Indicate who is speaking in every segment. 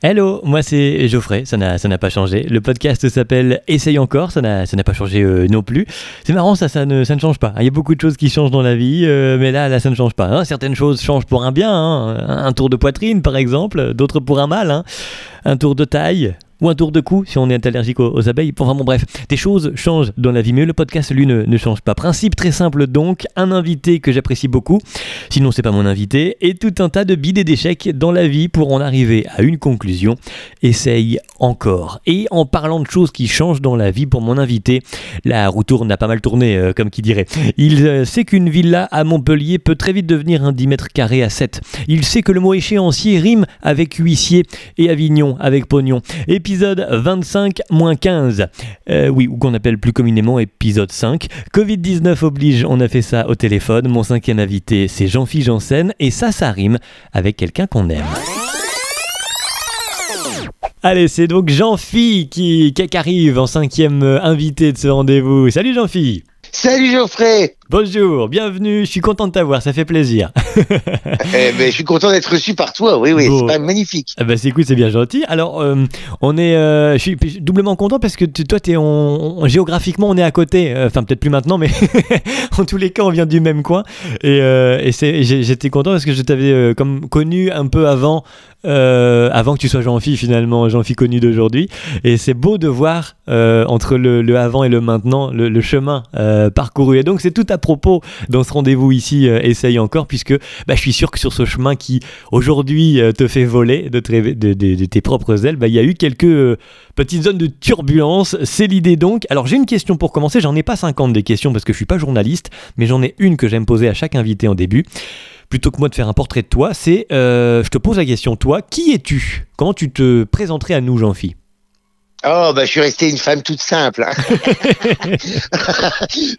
Speaker 1: Hello, moi c'est Geoffrey, ça n'a, pas changé. Le podcast s'appelle Essaye encore, ça n'a, pas changé euh, non plus. C'est marrant, ça, ne, change pas. Il y a beaucoup de choses qui changent dans la vie, euh, mais là, là, ça ne change pas. hein. Certaines choses changent pour un bien, hein. un tour de poitrine par exemple, d'autres pour un mal, hein. un tour de taille. Ou un tour de cou si on est allergique aux, abeilles. Enfin bon bref, des choses changent dans la vie, mais le podcast lui ne, ne change pas. Principe très simple donc, un invité que j'apprécie beaucoup, sinon c'est pas mon invité, et tout un tas de bides et d'échecs dans la vie pour en arriver à une conclusion. Essaye encore. Et en parlant de choses qui changent dans la vie pour mon invité, la roue tourne a pas mal tourné, euh, comme qui dirait. Il euh, sait qu'une villa à Montpellier peut très vite devenir un 10 mètres carrés à 7. Il sait que le mot échéancier rime avec huissier et Avignon avec pognon. Épisode 25-15. Euh, oui, ou qu'on appelle plus communément épisode 5. Covid-19 oblige, on a fait ça au téléphone. Mon cinquième invité, c'est Jean-Philippe Janssen. Et ça, ça rime avec quelqu'un qu'on aime. Allez, c'est donc Jean-Phi qui, qui arrive en cinquième invité de ce rendez-vous. Salut Jean-Phi
Speaker 2: Salut Geoffrey
Speaker 1: Bonjour, bienvenue, je suis content de t'avoir, ça fait plaisir.
Speaker 2: eh ben, Je suis content d'être reçu par toi, oui, oui,
Speaker 1: Bon.
Speaker 2: c'est magnifique.
Speaker 1: Ah bah c'est écoute, c'est bien gentil. Alors, euh, on est, euh, je suis doublement content parce que tu- toi, es, on, on- géographiquement, on est à côté. Euh, Enfin, peut-être plus maintenant, mais en tous les cas, on vient du même coin. Et, euh, et j'étais content parce que je t'avais comme connu un peu avant, avant que tu sois Jean-Phi finalement, Jean-Phi connu d'aujourd'hui. Et c'est beau de voir entre le, le avant et le maintenant le, le chemin parcouru. Et donc, c'est tout à propos dans ce rendez-vous ici, euh, essaye encore, puisque bah, je suis sûr que sur ce chemin qui aujourd'hui euh, te fait voler de, tes- propres ailes, bah, il y a eu quelques euh, petites zones de turbulence. C'est l'idée donc. Alors j'ai une question pour commencer, j'en ai pas 50 des questions parce que je suis pas journaliste, mais j'en ai une que j'aime poser à chaque invité en début. Plutôt que moi de faire un portrait de toi, c'est je te pose la question, toi, qui es-tu? Comment tu te présenterais à nous, Jean-Phi?
Speaker 2: Oh, bah, je suis resté une femme toute simple. hein.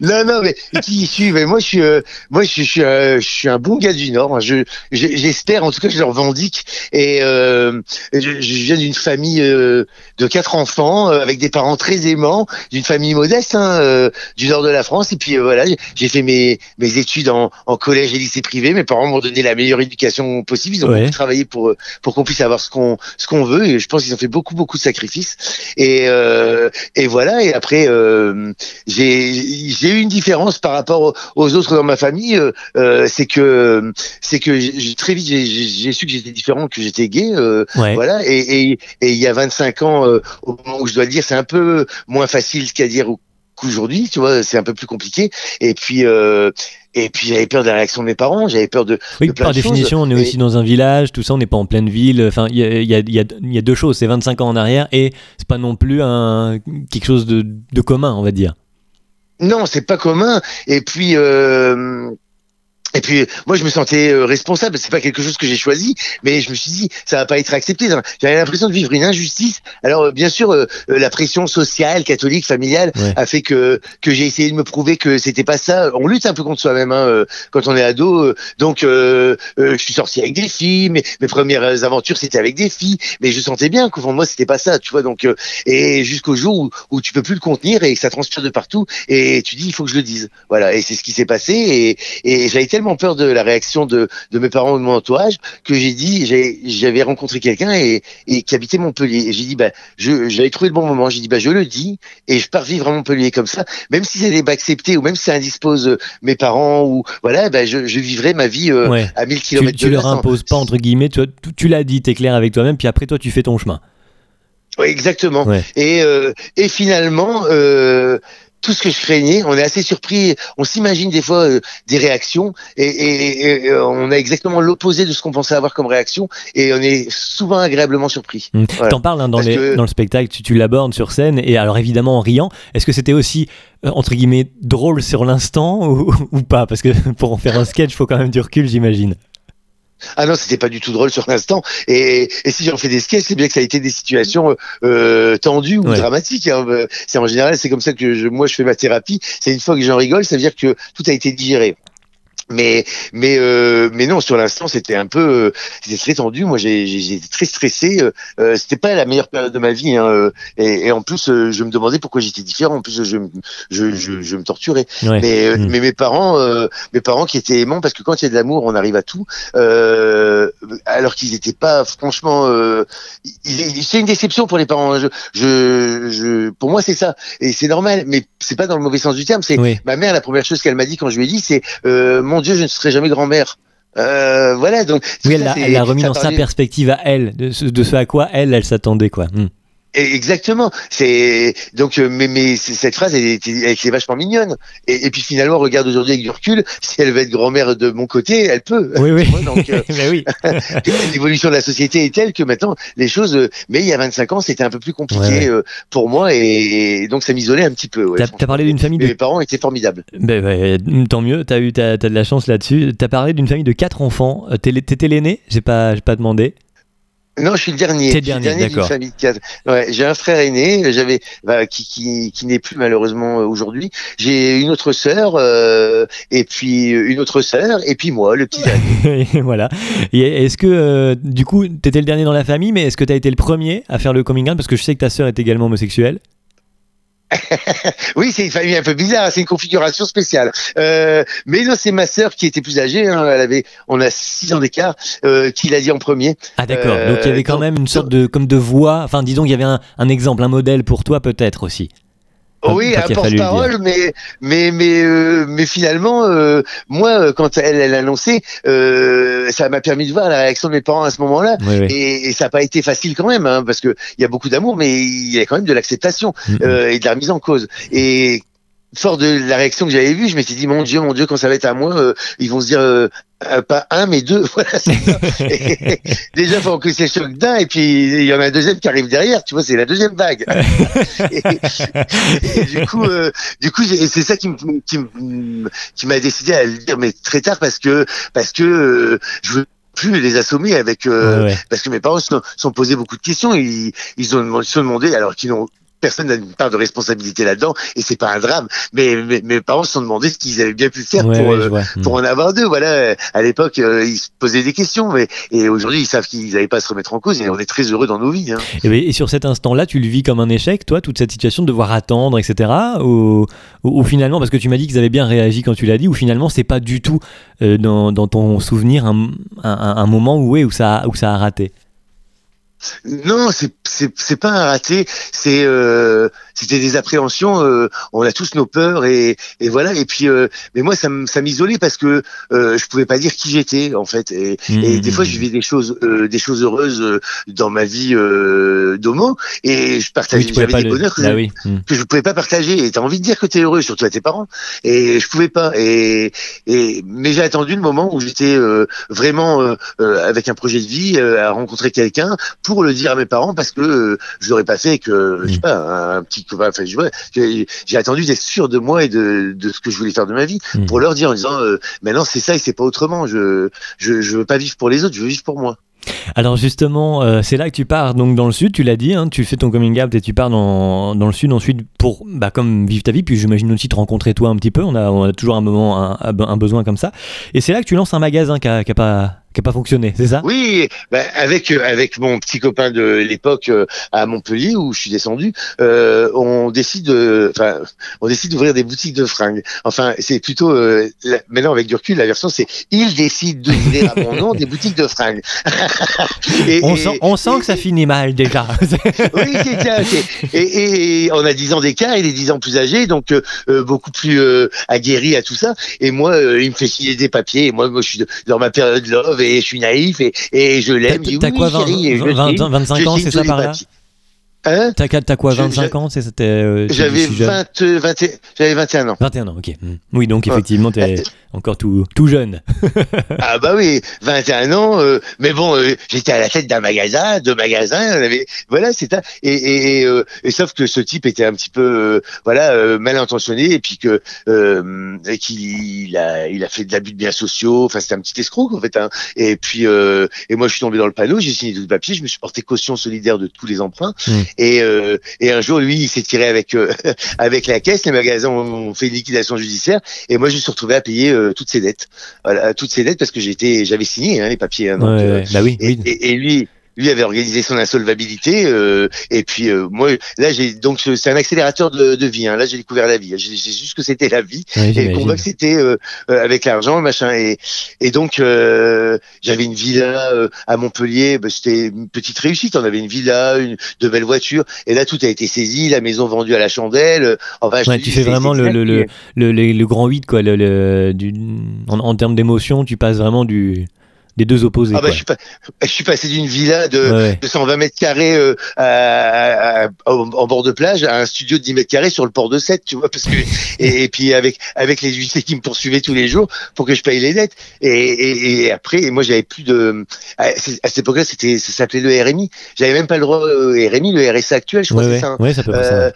Speaker 2: non, non, mais qui suis mais Moi, je suis, euh, moi, je, suis- je suis, euh, je suis un bon gars du Nord. hein. Je, je- j'espère, en tout cas, je le revendique. Et euh, je, je viens d'une famille euh, de quatre enfants, euh, avec des parents très aimants, d'une famille modeste, hein, euh, du Nord de la France. Et puis voilà, j'ai fait mes, mes études en, en collège et lycée privé. Mes parents m'ont donné la meilleure éducation possible. Ils ont
Speaker 1: Ouais.
Speaker 2: beaucoup travaillé pour, pour qu'on puisse avoir ce qu'on, ce qu'on veut. Et je pense qu'ils ont fait beaucoup, beaucoup de sacrifices. Et, euh, et voilà. Et après, euh, j'ai eu une différence par rapport aux- autres dans ma famille. euh, euh, c'est que c'est que très vite j'ai- su que j'étais différent, que j'étais gay.
Speaker 1: Ouais.
Speaker 2: voilà. Et, et, et il y a 25 ans, au moment où je dois le dire, c'est un peu moins facile qu'à dire qu'aujourd'hui. Tu vois, c'est un peu plus compliqué. Et puis. Euh, et puis j'avais peur de la réaction de mes parents, j'avais peur de,
Speaker 1: Oui,
Speaker 2: de plein
Speaker 1: par
Speaker 2: de choses.
Speaker 1: définition, on est
Speaker 2: Et-
Speaker 1: aussi dans un village, tout ça, on n'est pas en pleine ville. Enfin, il y a, il y a- il y a- il y a deux choses, c'est 25 ans en arrière et c'est pas non plus un, quelque chose de, de commun, on va dire.
Speaker 2: Non, c'est pas commun. Et puis, euh, et puis, moi, je me sentais euh, responsable. C'est pas quelque chose que j'ai choisi, mais je me suis dit, ça va pas être accepté. J'avais l'impression de vivre une injustice. Alors, euh, bien sûr, euh, euh, la pression sociale, catholique, familiale,
Speaker 1: Ouais.
Speaker 2: a fait que que j'ai essayé de me prouver que c'était pas ça. On lutte un peu contre soi-même hein, euh, quand on est ado. Donc, euh, euh, je suis sorti avec des filles. Mes, mes premières aventures, c'était avec des filles. Mais je sentais bien qu'au fond de moi, c'était pas ça. Tu vois. Donc, euh, et jusqu'au jour où, où tu peux plus le contenir et que ça transpire de partout et tu dis il faut que je le dise voilà et c'est ce qui s'est passé et, et j'avais tellement peur de la réaction de, de mes parents ou de mon entourage que j'ai dit j'avais rencontré quelqu'un et, et qui habitait Montpellier et j'ai dit bah je j'avais trouvé le bon moment j'ai dit bah je le dis et je pars vivre à Montpellier comme ça même si c'était pas accepté ou même si ça indispose euh, mes parents ou voilà bah je, je vivrai ma vie euh,
Speaker 1: Ouais.
Speaker 2: à 1000
Speaker 1: Tu,
Speaker 2: km
Speaker 1: tu
Speaker 2: de là
Speaker 1: leur imposes pas, entre guillemets, tu, tu, tu l'as dit, t'es clair avec toi-même, puis après, toi, tu fais ton chemin.
Speaker 2: Ouais, exactement.
Speaker 1: Ouais.
Speaker 2: Et, euh, et finalement, euh, tout ce que je craignais, on est assez surpris. On s'imagine des fois euh, des réactions et, et- et, euh, on a exactement l'opposé de ce qu'on pensait avoir comme réaction et on est souvent agréablement surpris.
Speaker 1: Mm.
Speaker 2: Voilà.
Speaker 1: T'en parles hein, dans,
Speaker 2: Parce
Speaker 1: les-
Speaker 2: que-
Speaker 1: dans le spectacle, tu, tu l'abordes sur scène, et alors évidemment en riant. Est-ce que c'était aussi, euh, entre guillemets, drôle sur l'instant ou, ou pas? Parce que pour en faire un sketch, il faut quand même du recul, j'imagine.
Speaker 2: Ah non, c'était pas du tout drôle sur l'instant. Et, et si j'en fais des sketchs, c'est bien que ça a été des situations euh, tendues ou
Speaker 1: Ouais.
Speaker 2: dramatiques. hein. Euh, C'est en général, c'est comme ça que je, moi je fais ma thérapie. C'est une fois que j'en rigole, ça veut dire que tout a été digéré. Mais mais euh, mais non sur l'instant c'était un peu euh, c'était très tendu moi j'ai j'étais très stressé euh, euh, c'était pas la meilleure période de ma vie hein, euh, et, et en plus je me demandais pourquoi j'étais différent en plus je je je, je me torturais
Speaker 1: Ouais.
Speaker 2: mais
Speaker 1: Mm.
Speaker 2: mais mes parents euh, mes parents qui étaient aimants parce que quand il y a de l'amour on arrive à tout euh, alors qu'ils étaient pas franchement euh, c'est une déception pour les parents hein. je, je je pour moi c'est ça et c'est normal mais c'est pas dans le mauvais sens du terme c'est
Speaker 1: Oui.
Speaker 2: ma mère la première chose qu'elle m'a dit quand je lui ai dit c'est euh, mon Dieu, je ne serai jamais grand-mère. Euh, voilà, donc.
Speaker 1: Oui, elle l'a remis dans sa perspective à elle, de ce, de ce à quoi elle, elle s'attendait, quoi. Hmm.
Speaker 2: Exactement. C'est donc, euh, mais, mais cette phrase, elle était, elle était vachement mignonne. Et, et puis finalement, regarde aujourd'hui avec du recul, si elle veut être grand-mère de mon côté, elle peut.
Speaker 1: Oui, oui.
Speaker 2: Donc, euh,
Speaker 1: Mais oui.
Speaker 2: l'évolution de la société est telle que maintenant, les choses. euh, mais il y a 25 ans, c'était un peu plus compliqué
Speaker 1: Ouais, ouais.
Speaker 2: euh, pour moi, et, et donc ça m'isolait un petit peu. Ouais,
Speaker 1: T'as parlé d'une famille de
Speaker 2: mes parents étaient formidables.
Speaker 1: Ben, ben, tant mieux, t'as eu t'as, t'as de la chance là-dessus. T'as parlé d'une famille de quatre enfants. T'étais l'aîné? J'ai pas, j'ai pas demandé.
Speaker 2: Non, je suis le dernier.
Speaker 1: T'es dernier,
Speaker 2: d'une
Speaker 1: d'accord.
Speaker 2: Ouais, j'ai un frère aîné, j'avais bah, qui qui, qui n'est plus malheureusement euh, aujourd'hui. J'ai une autre sœur euh, et puis une autre sœur et puis moi, le petit dernier.
Speaker 1: Voilà. Et est-ce que, euh, du coup, t'étais le dernier dans la famille, mais est-ce que t'as été le premier à faire le coming out? Parce que je sais que ta sœur est également homosexuelle.
Speaker 2: Oui, c'est une famille un peu bizarre, c'est une configuration spéciale. Euh, mais non, c'est ma sœur qui était plus âgée. Hein, elle avait, on a six ans d'écart, euh, qui l'a dit en premier.
Speaker 1: Ah d'accord.
Speaker 2: Euh,
Speaker 1: Donc il y avait quand
Speaker 2: donc-
Speaker 1: même une sorte de, comme de voix. Enfin, disons qu'il y avait un, un exemple, un modèle pour toi peut-être aussi.
Speaker 2: Oui, un porte-parole, mais mais mais euh, mais finalement, euh, moi, euh, quand elle elle annoncé, euh, ça m'a permis de voir la réaction de mes parents à ce moment-là.
Speaker 1: Oui, oui.
Speaker 2: Et, et ça n'a pas été facile quand même, hein, parce que il y a beaucoup d'amour, mais il y a quand même de l'acceptation
Speaker 1: Mhm.
Speaker 2: euh, et de la remise en cause. Et fort de la réaction que j'avais vue, je m'étais dit mon Dieu, mon Dieu, quand ça va être à moi, euh, ils vont se dire euh, euh, pas un mais deux. Voilà, c'est ça. Et déjà, faut que c'est choc d'un, et puis il y en a un deuxième qui arrive derrière. Tu vois, c'est la deuxième vague. et, et du coup, euh, du coup, c'est ça qui me qui, m'a décidé à le dire, mais très tard parce que parce que euh, je veux plus les assommer avec euh,
Speaker 1: Ouais, ouais.
Speaker 2: parce que mes parents se sont, sont posés beaucoup de questions. Ils, ils ont se sont demandé, alors qu'ils n'ont personne n'a une part de responsabilité là-dedans, et c'est pas un drame. Mais, mais mes parents se sont demandé ce qu'ils avaient bien pu faire
Speaker 1: Ouais,
Speaker 2: pour
Speaker 1: ouais,
Speaker 2: euh, pour en avoir deux. Voilà, à l'époque, euh, ils se posaient des questions, mais et aujourd'hui, ils savent qu'ils n'avaient pas à se remettre en cause. Et on est très heureux dans nos vies. Hein.
Speaker 1: Et, ben, et sur cet instant-là, tu le vis comme un échec, toi, toute cette situation de devoir attendre, etc. Ou, ou- ou finalement, parce que tu m'as dit qu'ils avaient bien réagi quand tu l'as dit, ou finalement, c'est pas du tout euh, dans, dans ton souvenir un, un- un moment où, ouais, où, ça, a- où ça a raté?
Speaker 2: Non, c'est c'est c'est pas un raté. C'est euh, c'était des appréhensions. euh, on a tous nos peurs et et voilà. Et puis, euh, mais moi, ça m'isolait parce que euh, je pouvais pas dire qui j'étais en fait. Et, et
Speaker 1: Mhm.
Speaker 2: des fois, je vivais des choses euh, des choses heureuses euh, dans ma vie euh, d'homo et je partageais j'avais des
Speaker 1: le-
Speaker 2: bonheurs que, je-
Speaker 1: oui. Mm.
Speaker 2: que je pouvais pas partager. Et t'as envie de dire que t'es heureux, surtout à tes parents. Et je pouvais pas. Et et mais j'ai attendu le moment où j'étais euh, vraiment avec un projet de vie euh, à rencontrer quelqu'un pour le dire à mes parents parce que euh, je l'aurais pas fait que je sais
Speaker 1: Mm.
Speaker 2: pas un, un petit copain enfin j'ai attendu d'être sûr de moi et de, de ce que je voulais faire de ma vie
Speaker 1: Mm.
Speaker 2: pour leur dire en disant euh, maintenant c'est ça et c'est pas autrement je, je je veux pas vivre pour les autres je veux vivre pour moi
Speaker 1: Alors justement, euh, c'est là que tu pars donc dans le sud, tu l'as dit, hein, tu fais ton coming out et tu pars dans, dans le sud ensuite pour bah, comme vivre ta vie, puis j'imagine aussi te rencontrer toi un petit peu, on a, on a toujours un moment, un, un besoin comme ça. Et c'est là que tu lances un magasin qui a, qui a pas, qui pas fonctionné, c'est ça?
Speaker 2: Oui, bah, avec euh, avec mon petit copain de l'époque euh, à Montpellier où je suis descendu, euh, on décide de, enfin, on décide d'ouvrir des boutiques de fringues. Enfin, c'est plutôt euh, la- maintenant avec du recul, la version c'est il décide d'ouvrir à mon nom des boutiques de fringues. Et-
Speaker 1: on
Speaker 2: et-
Speaker 1: sent, on sent
Speaker 2: et-
Speaker 1: que ça finit mal déjà.
Speaker 2: oui, c'est ça. Et, on a 10 ans d'écart, il est 10 ans plus âgé, donc euh, beaucoup plus aguerri à tout ça. Et moi, il me fait signer des papiers. Et moi, moi, je suis dans ma période love et je suis naïf et, et je l'aime.
Speaker 1: T'as-
Speaker 2: oui,
Speaker 1: quoi, 20,
Speaker 2: chérie, et je
Speaker 1: 20,
Speaker 2: signe,
Speaker 1: 25
Speaker 2: je
Speaker 1: ans, c'est ça par là?
Speaker 2: papiers. Hein?
Speaker 1: T'as quoi,
Speaker 2: Je-
Speaker 1: 25
Speaker 2: je-
Speaker 1: ans? C'était. euh,
Speaker 2: J'avais
Speaker 1: je suis jeune.
Speaker 2: 20, 20 et- j'avais 21 ans.
Speaker 1: 21 ans, ok. Mm. Oui, donc effectivement, t'es encore tout, tout jeune.
Speaker 2: Ah bah oui, 21 ans, euh, mais bon, euh, j'étais à la tête d'un magasin, de magasins, on avait, voilà, c'est. Et, et, et, euh, et sauf que ce type était un petit peu, euh, voilà, euh, mal intentionné et puis que euh, qu'il il a, il a fait de l'abus de biens sociaux. Enfin, c'était un petit escroc en fait. Hein. Et puis, euh, et moi, je suis tombé dans le panneau, j'ai signé tout le papier, je me suis porté caution solidaire de tous les emprunts.
Speaker 1: Mm.
Speaker 2: Et, euh, et un jour, lui, il s'est tiré avec euh, avec la caisse. Les magasins ont fait une liquidation judiciaire. Et moi, je me suis retrouvé à payer euh, toutes ses dettes. Voilà, toutes ses dettes parce que j'étais, j'avais signé hein, les papiers. Hein, donc,
Speaker 1: Ouais,
Speaker 2: euh.
Speaker 1: Bah oui,
Speaker 2: et,
Speaker 1: oui.
Speaker 2: et- et lui, lui avait organisé son insolvabilité. euh, et puis euh, moi, là, j'ai donc c'est un accélérateur de, de vie. Hein, là, j'ai découvert la vie. J'ai ce que c'était la vie et combat que c'était euh, euh, avec l'argent, machin. Et, et donc euh, j'avais une villa euh, à Montpellier. Bah, c'était une petite réussite. On avait une villa, une, de belles voitures. Et là, tout a été saisi. La maison vendue à la chandelle. Enfin,
Speaker 1: Ouais, tu fais vraiment le, le, le, le, le- le grand 8, quoi. Le, le- du, en, en termes d'émotion, tu passes vraiment du, des deux opposés.
Speaker 2: Ah bah, je, suis pas, je suis passé d'une villa de,
Speaker 1: Ouais, ouais.
Speaker 2: de 120 mètres carrés euh, à- à- à- en bord de plage à un studio de 10 mètres carrés sur le port de 7, tu vois, parce que et, et puis avec avec les huissiers qui me poursuivaient tous les jours pour que je paye les dettes. Et, et, et après, et moi j'avais plus de à, à cette époque-là, c'était ça s'appelait le RMI. J'avais même pas le droit au RMI, le RSA actuel, je crois
Speaker 1: Ouais,
Speaker 2: c'est ça. hein.
Speaker 1: Ça peut ça.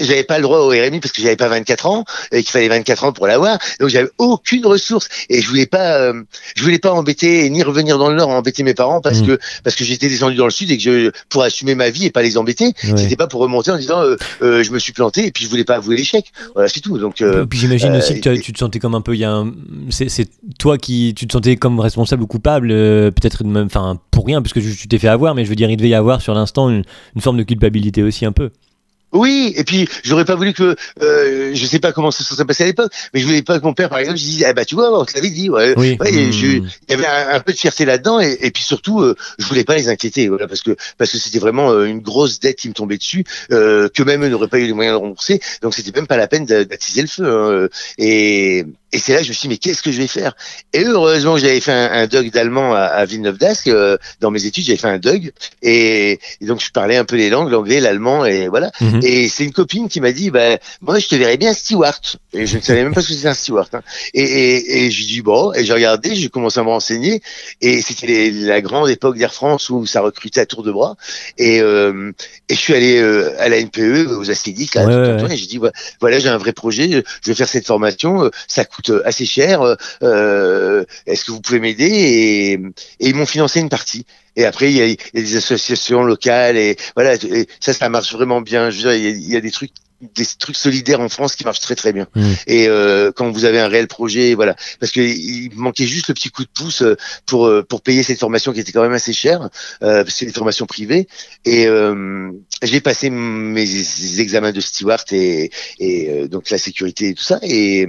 Speaker 2: J'avais pas le droit au RMI parce que j'avais pas 24 ans et qu'il fallait 24 ans pour l'avoir donc j'avais aucune ressource et je voulais pas euh, je voulais pas embêter ni revenir dans le nord embêter mes parents parce
Speaker 1: Mm.
Speaker 2: que parce que j'étais descendu dans le sud et que je pour assumer ma vie et pas les embêter
Speaker 1: Ouais.
Speaker 2: c'était pas pour remonter en disant euh, euh, je me suis planté et puis je voulais pas avouer l'échec voilà c'est tout donc
Speaker 1: Et puis j'imagine aussi que tu, tu te sentais comme un peu, il y a un- c'est, toi qui, tu te sentais comme responsable ou coupable, peut-être même, enfin pour rien, parce que tu tu t'es fait avoir, mais je veux dire, il devait y avoir sur l'instant une, une forme de culpabilité aussi un peu.
Speaker 2: Oui, et puis j'aurais pas voulu que, euh, je sais pas comment ça se serait passé à l'époque, mais je voulais pas que mon père, par exemple, je dise, ah bah tu vois, on te l'avait dit, ouais.
Speaker 1: Oui.
Speaker 2: Ouais, je- il y avait un, un peu de fierté là-dedans, et, et puis surtout, euh, je voulais pas les inquiéter, voilà, parce que parce que c'était vraiment euh, une grosse dette qui me tombait dessus, euh, que même eux n'auraient pas eu les moyens de rembourser, donc c'était même pas la peine d'a- d'attiser le feu. hein, et et c'est là que je me suis dit, mais qu'est-ce que je vais faire? Et heureusement que j'avais fait un, un DUG d'allemand à, à Villeneuve d'Ascq, euh, dans mes études, j'avais fait un DUG, et, et donc je parlais un peu les langues, l'anglais, l'allemand, et voilà.
Speaker 1: Mhm.
Speaker 2: Et c'est une copine qui m'a dit, bah, moi, je te verrais bien steward. Et je ne savais même pas ce que c'était un steward. Hein. Et, et, et j'ai dit, bon, et j'ai regardé, j'ai commencé à me renseigner. Et c'était la grande époque d'Air France où ça recrutait à tour de bras. Et, euh, et je suis allé euh, à la NPE, aux Astédiques,
Speaker 1: Ouais, ouais,
Speaker 2: et j'ai dit, voilà, voilà, j'ai un vrai projet, je vais faire cette formation, euh, ça coûte assez cher, euh, est-ce que vous pouvez m'aider? Et, et ils m'ont financé une partie. Et après, il y, a, il y a des associations locales et voilà, et ça, ça marche vraiment bien. Je veux dire, il y a, il y a des trucs des trucs solidaires en France qui marchent très très bien.
Speaker 1: Mm.
Speaker 2: Et euh, quand vous avez un réel projet, voilà, parce que il manquait juste le petit coup de pouce euh, pour euh, pour payer cette formation qui était quand même assez chère, euh, parce que c'est une formation privée. Et euh, j'ai passé mes examens de steward et, et euh, donc la sécurité et tout ça. Et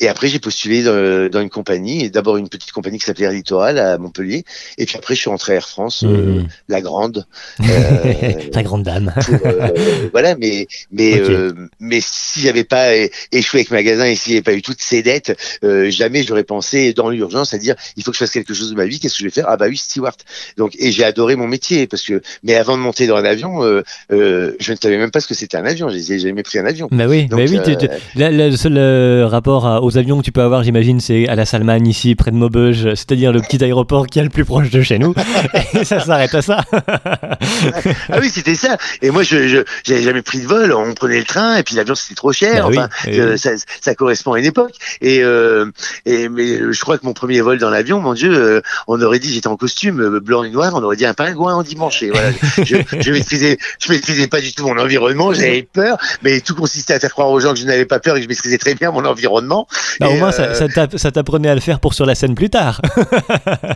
Speaker 2: et après, j'ai postulé dans, dans une compagnie, d'abord une petite compagnie qui s'appelait Air Littoral à Montpellier, et puis après, je suis rentré à Air France, euh,
Speaker 1: Mhm.
Speaker 2: la grande. euh,
Speaker 1: La grande dame.
Speaker 2: pour, euh, voilà, mais mais
Speaker 1: Ok.
Speaker 2: euh, mais si j'avais pas échoué avec magasin et s'il n'y avait pas eu toutes ces dettes, euh, jamais j'aurais pensé dans l'urgence à dire il faut que je fasse quelque chose de ma vie. Qu'est-ce que je vais faire? Ah bah oui, steward. Donc et j'ai adoré mon métier parce que mais avant de monter dans un avion, euh, euh, je ne savais même pas ce que c'était un avion. J'ai jamais pris un avion.
Speaker 1: Bah oui,
Speaker 2: Donc,
Speaker 1: bah oui tu- tu-
Speaker 2: euh,
Speaker 1: là, là, le seul euh, rapport à- aux avions que tu peux avoir, j'imagine, c'est à la Salman, ici, près de Maubeuge, c'est-à-dire le petit aéroport qui est le plus proche de chez nous. Et ça s'arrête à ça.
Speaker 2: ah oui, c'était ça. Et moi, je j'avais jamais pris de vol. On prenait le train et puis l'avion c'était trop cher.
Speaker 1: Bah oui,
Speaker 2: enfin,
Speaker 1: oui,
Speaker 2: euh,
Speaker 1: oui.
Speaker 2: ça, ça correspond à une époque. Et, euh, et mais je crois que mon premier vol dans l'avion, mon Dieu, euh, on aurait dit j'étais en costume euh, blanc et noir. On aurait dit un pingouin en dimanche. Et voilà, je, je maîtrisais, je maîtrisais pas du tout mon environnement. J'avais peur, mais tout consistait à faire croire aux gens que je n'avais pas peur et que je maîtrisais très bien mon environnement.
Speaker 1: Bah, au moins,
Speaker 2: euh,
Speaker 1: ça, ça t'a- ça t'apprenait à le faire pour sur la scène plus tard.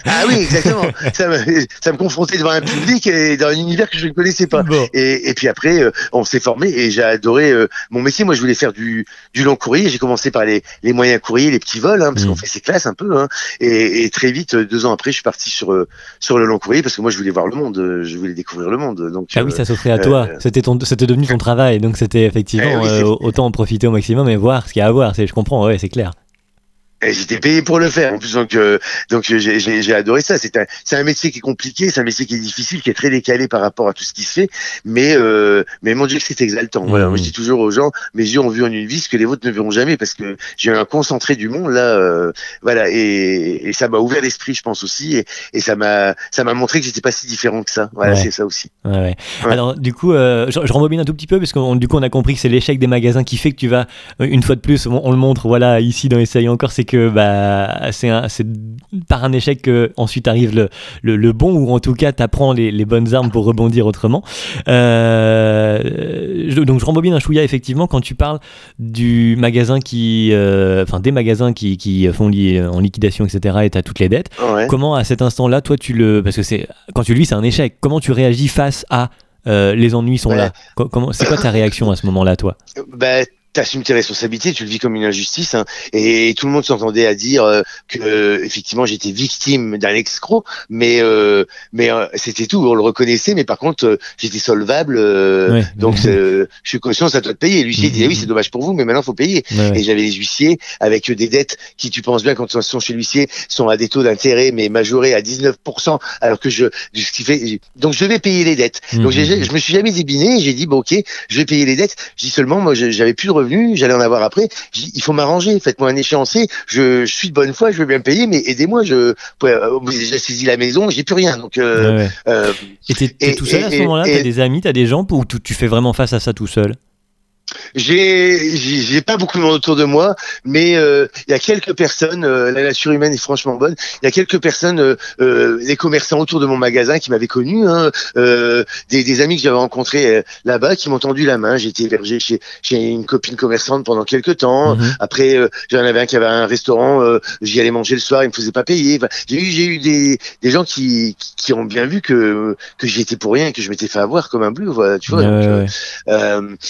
Speaker 2: Ah oui, exactement. ça, me, ça me confrontait devant un public et dans un univers que je ne connaissais pas.
Speaker 1: Bon.
Speaker 2: Et, et puis après, euh, on s'est formé et j'ai adoré euh, mon métier. Moi, je voulais faire du, du long courrier. J'ai commencé par les, les moyens courriers, les petits vols, hein, parce
Speaker 1: Mm.
Speaker 2: qu'on fait ses classes un peu. Hein. Et, et très vite, deux ans après, je suis parti sur sur le long courrier parce que moi, je voulais voir le monde, je voulais découvrir le monde. Donc,
Speaker 1: Ah oui, ça s'offrait à toi. C'était devenu ton travail, donc c'était effectivement
Speaker 2: Eh oui,
Speaker 1: autant en profiter au maximum et voir ce qu'il y a à voir. Je comprends, ouais, c'est clair.
Speaker 2: Et j'étais payé pour le faire. En plus, donc, euh, donc j'ai, j'ai, adoré ça. C'est un, c'est un métier qui est compliqué, c'est un métier qui est difficile, qui est très décalé par rapport à tout ce qui se fait. Mais, euh, mais mon Dieu, c'est exaltant. Voilà. Moi, je dis toujours aux gens, mes yeux ont vu en une vie ce que les vôtres ne verront jamais, parce que j'ai un concentré du monde là. euh, voilà. Et, et ça m'a ouvert l'esprit, je pense aussi, et, et ça m'a, ça m'a montré que j'étais pas si différent que ça. Voilà,
Speaker 1: Ouais.
Speaker 2: c'est ça aussi.
Speaker 1: Ouais, ouais. Alors, du coup, euh, je, je rembobine un tout petit peu, parce que du coup, on a compris que c'est l'échec des magasins qui fait que tu vas, euh, une fois de plus, on, on le montre, voilà, ici dans Essaye encore, c'est que bah, c'est par un échec que ensuite arrive le, le, le bon, ou en tout cas, tu apprends les, les, bonnes armes pour rebondir autrement. Euh, donc je rembobine un chouïa, effectivement, quand tu parles du magasin qui. Euh, enfin, des magasins qui, qui font li en liquidation, etc., et tu as toutes les dettes. Comment, à cet instant-là, toi, tu le. Parce que c'est quand tu le vis, c'est un échec. Comment tu réagis face à. Euh, les ennuis sont là? Comment, c'est quoi ta réaction à ce moment-là, toi?
Speaker 2: Bah, t'assumes tes responsabilités, tu le vis comme une injustice, hein, et tout le monde s'entendait à dire euh, que effectivement j'étais victime d'un escroc, mais euh, mais euh, c'était tout, on le reconnaissait, mais par contre euh, j'étais solvable, donc je suis conscient ça doit te payer. L'huissier disait oui c'est dommage pour vous, mais maintenant faut payer. Et j'avais les huissiers avec des dettes qui tu penses bien quand ils sont chez l'huissier sont à des taux d'intérêt mais majorés à 19%, alors que je ce qui fait donc je vais payer les dettes. Donc je me suis jamais débiné, j'ai dit bon ok je vais payer les dettes. Je dis seulement moi j'avais plus de j'allais en avoir après. Il faut m'arranger, faites-moi un échéancier. Je, suis de bonne foi, je veux bien payer, mais aidez-moi. Je euh, j'ai saisi la maison, j'ai plus rien. Donc, euh,
Speaker 1: euh, et t'es tout seul à ce moment-là? T'as des amis, t'as des gens, ou tu fais vraiment face à ça tout seul?
Speaker 2: J'ai j'ai pas beaucoup de monde autour de moi, mais euh, il y a quelques personnes. Euh, la nature humaine est franchement bonne. Il y a quelques personnes, euh, euh les commerçants autour de mon magasin qui m'avaient connu, hein, des, des, amis que j'avais rencontrés là-bas, qui m'ont tendu la main. J'étais hébergé chez, chez une copine commerçante pendant quelques temps. Mhm. Après, j'en avais un qui avait un restaurant. J'y allais manger le soir, il me faisait pas payer. Enfin, j'ai eu j'ai eu des, des gens qui, qui ont bien vu que que j'y étais pour rien, que je m'étais fait avoir comme un bleu. Voilà, tu vois.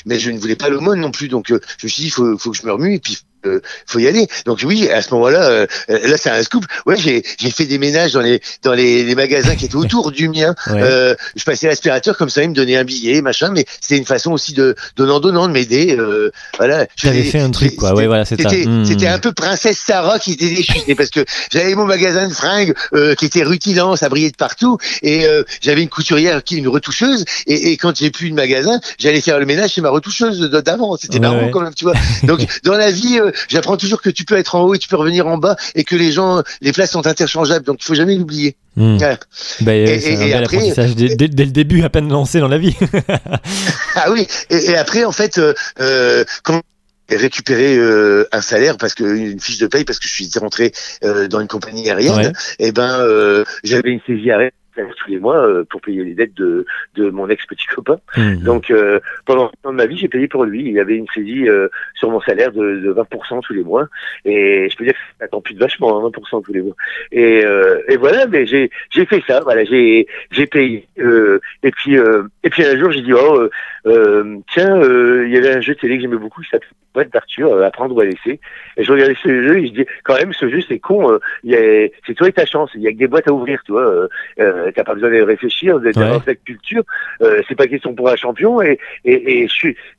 Speaker 2: mais je ne voulais pas non plus. Donc, euh, je me suis dit, faut, faut que je me remue. Et puis, euh, faut y aller. Donc oui, à ce moment-là, euh, là c'est un scoop. Ouais, j'ai j'ai fait des ménages dans les dans les, les magasins qui étaient autour du mien. Euh, je passais l'aspirateur comme ça, il me donnait un billet, machin. Mais c'était une façon aussi de donnant donnant de m'aider. Euh, voilà.
Speaker 1: J'avais fait un truc quoi. Ouais, voilà, c'est.
Speaker 2: C'était hmm. un peu princesse Sarah qui était déchutée parce que j'avais mon magasin de fringues qui était rutilant, ça brillait de partout, et j'avais une couturière qui une retoucheuse. Et, et quand j'ai plus de magasin, j'allais faire le ménage chez ma retoucheuse d'avant. C'était marrant quand même, tu vois. Donc dans la vie j'apprends toujours que tu peux être en haut et tu peux revenir en bas et que les gens, les places sont interchangeables. Donc il faut jamais l'oublier.
Speaker 1: Mmh. Bah, et, un apprentissage dès, le début, à peine lancé dans la vie.
Speaker 2: ah oui. Et, après, en fait, euh, euh quand récupérer euh, un salaire parce que une fiche de paye parce que je suis rentré euh, dans une compagnie aérienne et eh ben euh, j'avais une saisie arrêt tous les mois euh, pour payer les dettes de, de mon ex petit copain. Mmh. Donc euh, pendant le temps de ma vie, j'ai payé pour lui. Il avait une saisie euh, sur mon salaire de, de 20% tous les mois. Et je peux dire que ça attend plus de vachement, 20% hein, tous les mois. Et, et voilà, mais j'ai j'ai fait ça. Voilà, j'ai j'ai payé. et puis et puis un jour, j'ai dit oh tiens, il y avait un jeu télé que j'aimais beaucoup qui s'appelait Boîte d'Arthur, apprendre ou à laisser. Et je regardais ce jeu et je dis quand même ce jeu c'est con. c'est toi et ta chance. Il y a que des boîtes à ouvrir, tu vois. Euh, t'as pas besoin de réfléchir, d'être dans cette culture. Euh, c'est pas question pour un champion. Et, et, et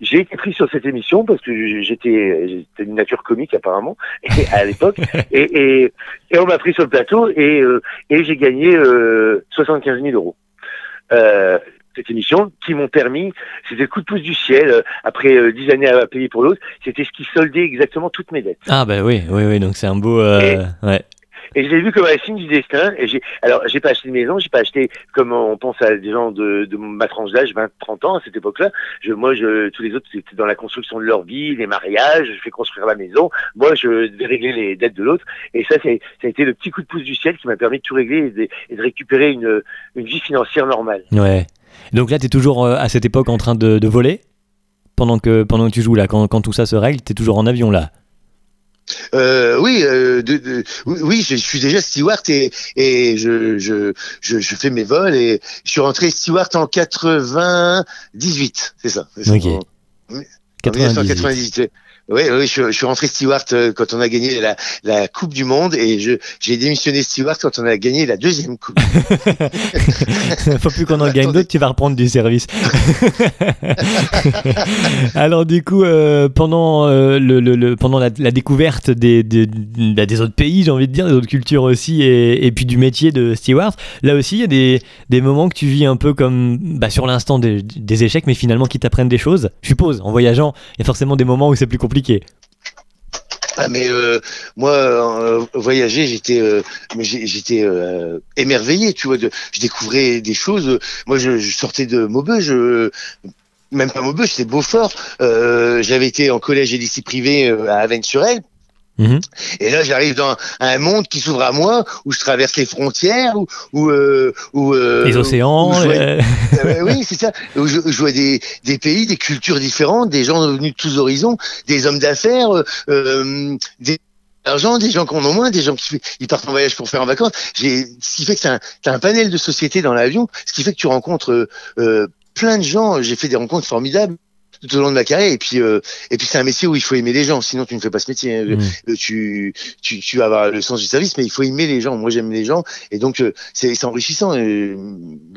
Speaker 2: j'ai été pris sur cette émission parce que j'étais j'étais une nature comique apparemment à l'époque. et, et, et, on m'a pris sur le plateau et, euh, et j'ai gagné euh, 75 000 euros. Euh, cette émission qui m'ont permis, c'était le coup de pouce du ciel, euh, après dix années à payer pour l'autre, c'était ce qui soldait exactement toutes mes dettes.
Speaker 1: Ah bah oui, oui, oui, donc c'est un beau... ouais.
Speaker 2: Et je l'ai vu comme un signe du destin. Et j'ai, alors, j'ai pas acheté de maison, j'ai pas acheté comme on pense à des gens de, de ma tranche d'âge, 20, 30 ans à cette époque-là. Je, moi, je, tous les autres, c'était dans la construction de leur vie, les mariages, je fais construire la maison. Moi, je devais régler les dettes de l'autre. Et ça, c'est, ça a été le petit coup de pouce du ciel qui m'a permis de tout régler et de, et de récupérer une, une vie financière normale.
Speaker 1: Ouais. Donc là, tu es toujours euh, à cette époque en train de, de voler pendant que, pendant que tu joues là, quand, quand tout ça se règle, tu es toujours en avion là
Speaker 2: euh, oui, euh, de, oui, je, suis déjà steward et, et je, je, je, fais mes vols et je suis rentré steward en 98, c'est ça.
Speaker 1: Ok.
Speaker 2: En, 1998. Oui, je, suis rentré steward euh, quand on a gagné la, Coupe du Monde et j'ai démissionné steward quand on a gagné la deuxième Coupe.
Speaker 1: Faut plus qu'on en gagne d'autres, tu vas reprendre du service. Alors du coup, euh, pendant euh, le, le, pendant la, découverte des, des, bah, des, autres pays, j'ai envie de dire, des autres cultures aussi, et, et, puis du métier de steward, là aussi, il y a des, des moments que tu vis un peu comme bah, sur l'instant des, des échecs, mais finalement qui t'apprennent des choses. Je suppose, en voyageant, il y a forcément des moments où c'est plus compliqué
Speaker 2: ah mais euh, moi euh, voyager j'étais euh, j'étais émerveillé tu vois de, je découvrais des choses. Moi je, sortais de Maubeuge même pas Maubeuge c'était Beaufort. J'avais été en collège et lycée privé à Avesnes-sur-Elle
Speaker 1: Mhm.
Speaker 2: Et là, j'arrive dans un monde qui s'ouvre à moi, où je traverse les frontières, où, où, euh, où, euh,
Speaker 1: Les océans.
Speaker 2: où je vois-
Speaker 1: euh,
Speaker 2: Euh, oui, c'est ça. Où je, je vois des, des pays, des cultures différentes, des gens venus de tous horizons, des hommes d'affaires, euh, euh, des argent, des gens qui en ont moins, des gens qui ils partent en voyage pour faire en vacances. J'ai, ce qui fait que t'as un, un panel de sociétés dans l'avion, ce qui fait que tu rencontres euh, plein de gens. J'ai fait des rencontres formidables tout au long de ma carrière. Et puis, euh, et puis c'est un métier où il faut aimer les gens, sinon tu ne fais pas ce métier. hein.
Speaker 1: Mhm.
Speaker 2: Euh, tu, tu, tu vas avoir le sens du service, mais il faut aimer les gens. Moi, j'aime les gens, et donc euh, c'est c'est enrichissant. Et,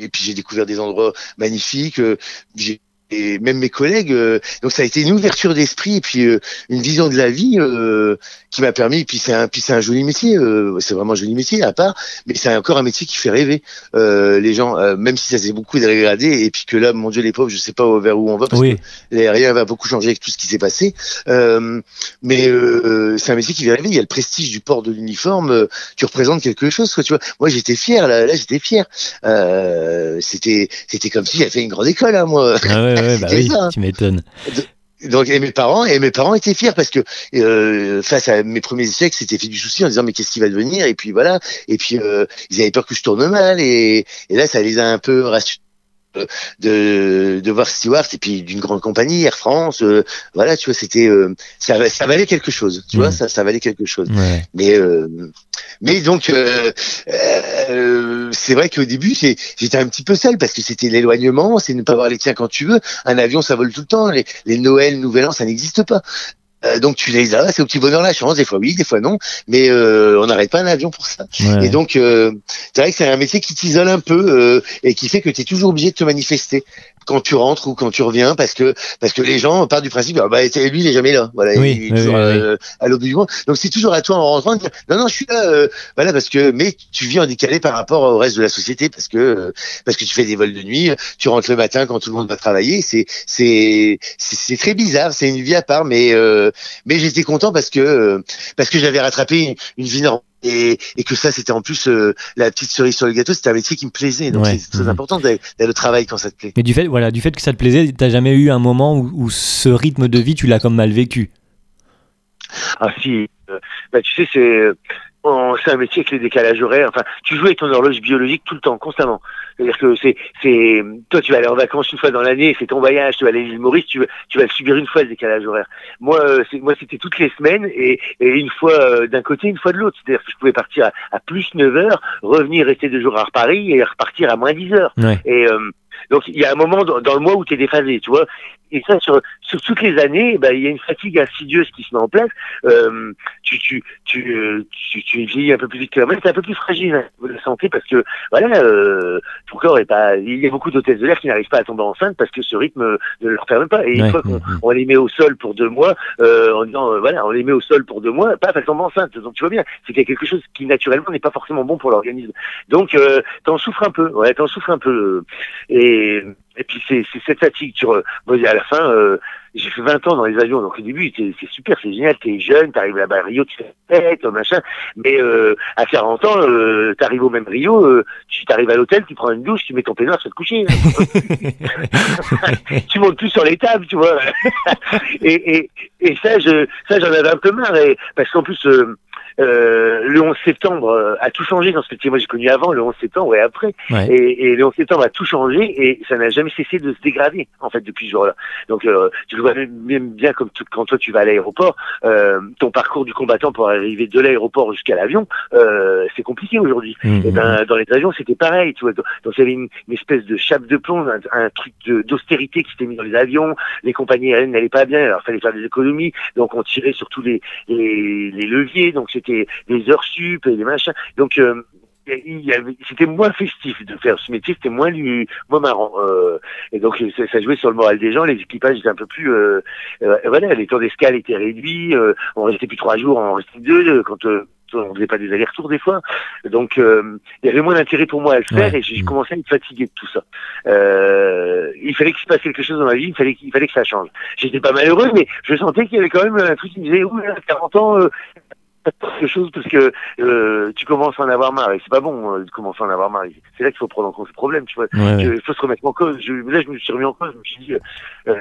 Speaker 2: et puis j'ai découvert des endroits magnifiques. euh, j'ai et même mes collègues, euh, donc ça a été une ouverture d'esprit et puis euh, une vision de la vie euh, qui m'a permis. Et puis c'est un, puis c'est un joli métier, euh, c'est vraiment un joli métier à part, mais c'est encore un métier qui fait rêver euh, les gens, euh, même si ça s'est beaucoup dégradé et puis que là, mon Dieu, les pauvres, je sais pas vers où on va parce
Speaker 1: Oui,
Speaker 2: que l'aérien va beaucoup changer avec tout ce qui s'est passé. Euh, mais euh, c'est un métier qui fait rêver. Il y a le prestige du port de l'uniforme. euh, tu représentes quelque chose, quoi. Tu vois. Moi, j'étais fier. Là, là j'étais fier. Euh, c'était, c'était comme si j'avais fait une grande école, hein, moi.
Speaker 1: ah ouais, ouais, bah
Speaker 2: C'est
Speaker 1: oui,
Speaker 2: ça,
Speaker 1: tu m'étonnes.
Speaker 2: Donc, et mes parents, et mes parents étaient fiers parce que euh, face à mes premiers échecs, c'était fait du souci en disant mais qu'est-ce qui va devenir? Et puis voilà. Et puis euh, ils avaient peur que je tourne mal et, et là ça les a un peu rassurés de, de voir Stewart et puis d'une grande compagnie Air France euh, voilà tu vois c'était euh, ça, ça valait quelque chose tu vois
Speaker 1: Mhm.
Speaker 2: ça ça valait quelque chose
Speaker 1: Ouais.
Speaker 2: mais euh, mais donc euh, euh, c'est vrai qu'au début j'étais un petit peu seul parce que c'était l'éloignement c'est ne pas voir les tiens quand tu veux un avion ça vole tout le temps les, les Noël Nouvel An ça n'existe pas Euh, donc tu les as c'est au petit bonheur la chance des fois oui des fois non mais euh, on n'arrête pas un avion pour ça.
Speaker 1: Ouais.
Speaker 2: et donc euh, c'est vrai que c'est un métier qui t'isole un peu euh, et qui fait que tu es toujours obligé de te manifester quand tu rentres ou quand tu reviens parce que parce que les gens partent du principe ah bah lui il est jamais là. Voilà
Speaker 1: Oui,
Speaker 2: il est
Speaker 1: oui,
Speaker 2: toujours
Speaker 1: oui,
Speaker 2: euh, à l'autre bout du monde donc c'est toujours à toi en rentrant de dire non non je suis là euh, voilà parce que mais tu vis en décalé par rapport au reste de la société parce que euh, parce que tu fais des vols de nuit tu rentres le matin quand tout le monde va travailler c'est c'est c'est c'est très bizarre c'est une vie à part mais euh, mais j'étais content parce que euh, parce que j'avais rattrapé une, une vie normale et, et que ça c'était en plus euh, la petite cerise sur le gâteau c'était un métier qui me plaisait donc
Speaker 1: Ouais.
Speaker 2: c'est très
Speaker 1: Mhm.
Speaker 2: important d'aller au travail quand ça te plaît
Speaker 1: Mais du fait, voilà, du fait que ça te plaisait, t'as jamais eu un moment où, où ce rythme de vie, tu l'as comme mal vécu?
Speaker 2: Ah si, euh, bah, tu sais, c'est c'est un métier avec les décalages horaires. Enfin, tu joues avec ton horloge biologique tout le temps, constamment. C'est-à-dire que c'est, c'est, toi, tu vas aller en vacances une fois dans l'année, c'est ton voyage, tu vas aller à l'île Maurice, tu vas, tu vas le subir une fois le décalage horaire. Moi, euh, c'est, moi, c'était toutes les semaines et, et une fois euh, d'un côté, une fois de l'autre. C'est-à-dire que je pouvais partir à, à plus 9 heures, revenir, rester deux jours à Paris et repartir à moins 10 heures.
Speaker 1: Ouais.
Speaker 2: Et euh, donc il y a un moment dans, dans le mois où tu es déphasé, tu vois. Et ça sur sur toutes les années, bah, il y a une fatigue insidieuse qui se met en place. Euh, tu tu tu euh, tu, tu vieillis un peu plus vite que la moyenne, t'es un peu plus fragile hein, de la santé parce que voilà, euh, ton corps est pas. Il y a beaucoup d'hôtesses de l'air qui n'arrivent pas à tomber enceinte parce que ce rythme ne leur permet pas. Et une
Speaker 1: Ouais.
Speaker 2: fois qu'on
Speaker 1: Mhm.
Speaker 2: on les met au sol pour deux mois, euh, en disant euh, voilà, on les met au sol pour deux mois, paf, elles tombent enceintes. Donc tu vois bien, c'est qu'il y a quelque chose qui naturellement n'est pas forcément bon pour l'organisme. Donc euh, t'en souffres un peu, ouais, t'en souffres un peu. Et, et puis c'est cette fatigue. Tu re- moi, à la fin, euh, j'ai fait 20 ans dans les avions, donc au début c'est c'est super, c'est génial, t'es jeune, t'arrives là-bas à Rio, tu fais la fête, machin. Mais euh, à 40 ans, euh, t'arrives au même Rio, euh, tu t'arrives à l'hôtel, tu prends une douche, tu mets ton peignoir, tu vas te coucher. tu montes plus sur les tables, tu vois. et, et, et ça, je, ça, j'en avais un peu marre, et, parce qu'en plus, euh, euh, le 11 septembre euh, a tout changé dans ce métier. Moi, j'ai connu avant, le 11 septembre et après.
Speaker 1: Ouais.
Speaker 2: Et, et le 11 septembre a tout changé et ça n'a jamais cessé de se dégrader, en fait, depuis ce jour-là. Donc, euh, tu le vois même, bien comme tout- quand toi, tu vas à l'aéroport, euh, ton parcours du combattant pour arriver de l'aéroport jusqu'à l'avion, euh, c'est compliqué aujourd'hui.
Speaker 1: Mhm.
Speaker 2: Et ben, dans les avions, c'était pareil, tu vois. Donc, il y avait une, une espèce de chape de plomb, un, un truc d'austérité qui s'était mis dans les avions. Les compagnies aériennes n'allaient pas bien, alors fallait faire des économies. Donc, on tirait sur tous les, les, les leviers. Donc, c'était des heures sup et des machins. Donc, euh, il c'était moins festif de faire ce métier, c'était moins, moins marrant. Euh, et donc, ça, ça jouait sur le moral des gens. Les équipages étaient un peu plus... Euh, euh, voilà, les temps d'escale étaient réduits. on restait plus trois jours, on en restait deux quand... on faisait pas des allers-retours des fois, donc euh, il y avait moins d'intérêt pour moi à le faire
Speaker 1: Ouais.
Speaker 2: et j'ai commencé à me fatiguer de tout ça. Euh, il fallait qu'il se passe quelque chose dans ma vie, il fallait, qu'il fallait que ça change. J'étais pas malheureux, mais je sentais qu'il y avait quand même un truc qui me disait, ouh, là, 40 ans, euh, quelque chose parce que euh, tu commences à en avoir marre et c'est pas bon euh, de commencer à en avoir marre. C'est là qu'il faut prendre en compte le problème, tu vois.
Speaker 1: Ouais, ouais.
Speaker 2: Il faut se remettre en cause. Je, là, je me suis remis en cause, je me suis dit, euh,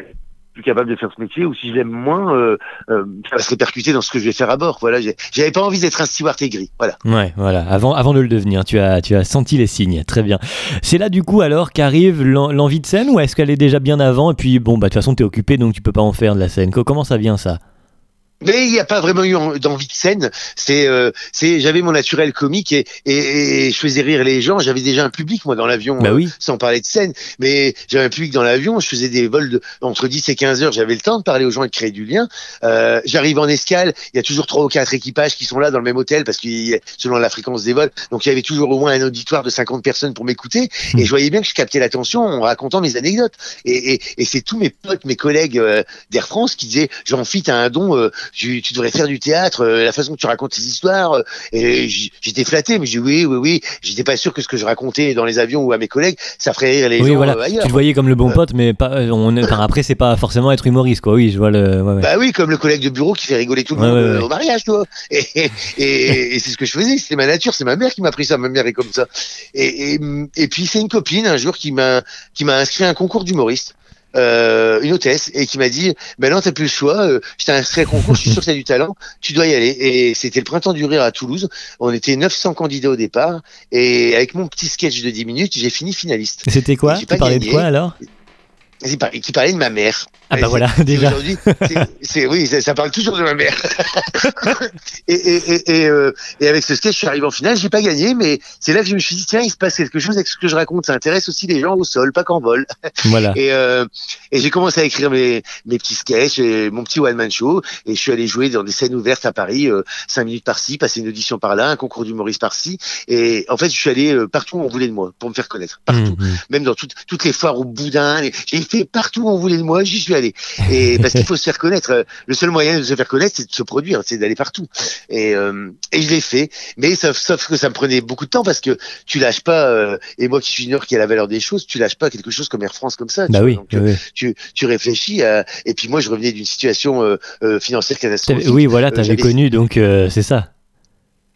Speaker 2: plus capable de faire ce métier ou si je l'aime moins, euh, euh, ça va se répercuter dans ce que je vais faire à bord. Voilà, j'avais pas envie d'être un steward aigri. Voilà.
Speaker 1: Ouais, voilà. Avant, avant de le devenir, tu as, tu as senti les signes. Très bien. C'est là du coup alors qu'arrive l'envie de scène ou est-ce qu'elle est déjà bien avant et puis bon bah de toute façon t'es occupé donc tu peux pas en faire de la scène. Comment ça vient ça?
Speaker 2: Mais il n'y a pas vraiment eu d'envie de scène. C'est, euh, c'est, j'avais mon naturel comique et, et, je faisais rire les gens. J'avais déjà un public moi dans l'avion,
Speaker 1: bah oui.
Speaker 2: Euh, sans parler de scène. Mais j'avais un public dans l'avion. Je faisais des vols de, entre 10 et 15 heures. J'avais le temps de parler aux gens et de créer du lien. Euh, j'arrive en escale. Il y a toujours trois ou quatre équipages qui sont là dans le même hôtel parce que selon la fréquence des vols. Donc il y avait toujours au moins un auditoire de 50 personnes pour m'écouter. Hmm. Et je voyais bien que je captais l'attention en racontant mes anecdotes. Et, et, et c'est tous mes potes, mes collègues euh, d'Air France qui disaient, jean fit un don tu, tu, devrais faire du théâtre, euh, la façon que tu racontes tes histoires. Euh, et j'étais flatté, mais j'ai dit oui, oui, oui. J'étais pas sûr que ce que je racontais dans les avions ou à mes collègues, ça ferait rire les
Speaker 1: oui,
Speaker 2: gens
Speaker 1: voilà.
Speaker 2: Euh, ailleurs.
Speaker 1: Tu le voyais comme le bon pote, mais pas, on, enfin, après, c'est pas forcément être humoriste, quoi. Oui, je vois le.
Speaker 2: Ouais, Bah oui, comme le collègue de bureau qui fait rigoler tout le monde au mariage, toi. Et, et, et c'est ce que je faisais, c'était ma nature, c'est ma mère qui m'a pris ça, ma mère est comme ça. Et, et, puis c'est une copine un jour qui m'a qui m'a inscrit à un concours d'humoriste euh, une hôtesse et qui m'a dit ben non t'as plus le choix euh, je t'ai inscrit à concours je suis sûr que t'as du talent tu dois y aller. Et c'était le printemps du rire à Toulouse. On était 900 candidats au départ. Et avec mon petit sketch de 10 minutes j'ai fini finaliste.
Speaker 1: C'était quoi tu parlais de quoi alors?
Speaker 2: Qui parlait de ma mère.
Speaker 1: Ah bah voilà, déjà.
Speaker 2: Aujourd'hui, c'est oui, ça, parle toujours de ma mère. et, et, et, euh, et, avec ce sketch, je suis arrivé en finale, j'ai pas gagné, mais c'est là que je me suis dit tiens, il se passe quelque chose avec ce que je raconte. Ça intéresse aussi les gens au sol, pas qu'en vol.
Speaker 1: Voilà.
Speaker 2: Et, euh, et j'ai commencé à écrire mes, mes petits sketchs, et mon petit one man show, et je suis allé jouer dans des scènes ouvertes à Paris, euh, cinq minutes par-ci, passer une audition par-là, un concours d'humoriste par-ci, et en fait, je suis allé euh, partout où on voulait de moi pour me faire connaître, partout, mmh, mmh. même dans toutes toutes les foires au boudin. J'ai fait partout où on voulait de moi, j'y suis allé. Et parce qu'il faut se faire connaître. Le seul moyen de se faire connaître, c'est de se produire, c'est d'aller partout. Et, euh, et je l'ai fait. Mais sauf, sauf, que ça me prenait beaucoup de temps parce que tu lâches pas. Euh, et moi qui suis junior, qui a la valeur des choses, tu lâches pas quelque chose comme Air France comme ça.
Speaker 1: Bah oui,
Speaker 2: Tu, tu réfléchis. À, et puis moi, je revenais d'une situation euh, financière catastrophique.
Speaker 1: Oui, voilà, t'avais connu, donc c'est ça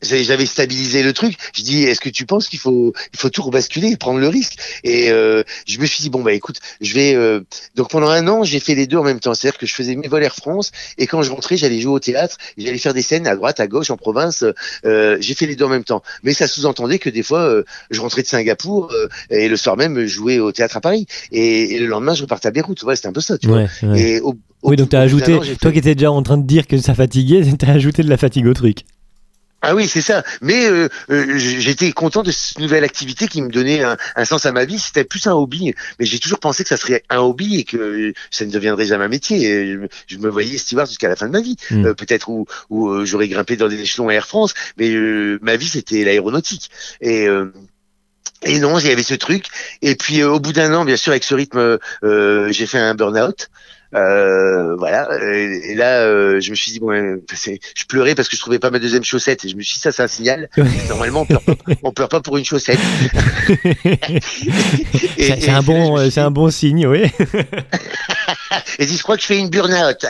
Speaker 2: j'avais stabilisé le truc. Je dis, est-ce que tu penses qu'il faut, il faut tout rebasculer, prendre le risque? Et euh, je me suis dit, bon bah écoute, je vais. Euh... Donc pendant un an, j'ai fait les deux en même temps. C'est-à-dire que je faisais mes vols Air France et quand je rentrais, j'allais jouer au théâtre, j'allais faire des scènes à droite, à gauche, en province. Euh, j'ai fait les deux en même temps. Mais ça sous-entendait que des fois, euh, je rentrais de Singapour euh, et le soir même, je jouais au théâtre à Paris. Et, et le lendemain, je repartais à Beyrouth. Voilà, c'était un peu ça, tu
Speaker 1: ouais,
Speaker 2: vois.
Speaker 1: Et au, oui, donc t'as ajouté, toi qui étais déjà en train de dire que ça fatiguait, t'as ajouté de la fatigue au truc.
Speaker 2: Ah oui, c'est ça. Mais euh, euh, j'étais content de cette nouvelle activité qui me donnait un, un sens à ma vie. C'était plus un hobby, mais j'ai toujours pensé que ça serait un hobby et que ça ne deviendrait jamais un métier. Je, me voyais steward jusqu'à la fin de ma vie.
Speaker 1: Mm.
Speaker 2: Euh, Peut-être où, où euh, j'aurais grimpé dans des échelons à Air France, mais euh, ma vie c'était l'aéronautique. Et et non, il y avait ce truc. Et puis au bout d'un an, bien sûr, avec ce rythme, j'ai fait un burn-out. Euh, voilà. Et, là, euh, je me suis dit bon, je pleurais parce que je trouvais pas ma deuxième chaussette et je me suis dit ça, c'est un signal. Normalement, on pleure, pas, on pleure pas pour une chaussette.
Speaker 1: c'est un bon, c'est un bon signe, oui.
Speaker 2: et dit, je crois que je fais une burn-out.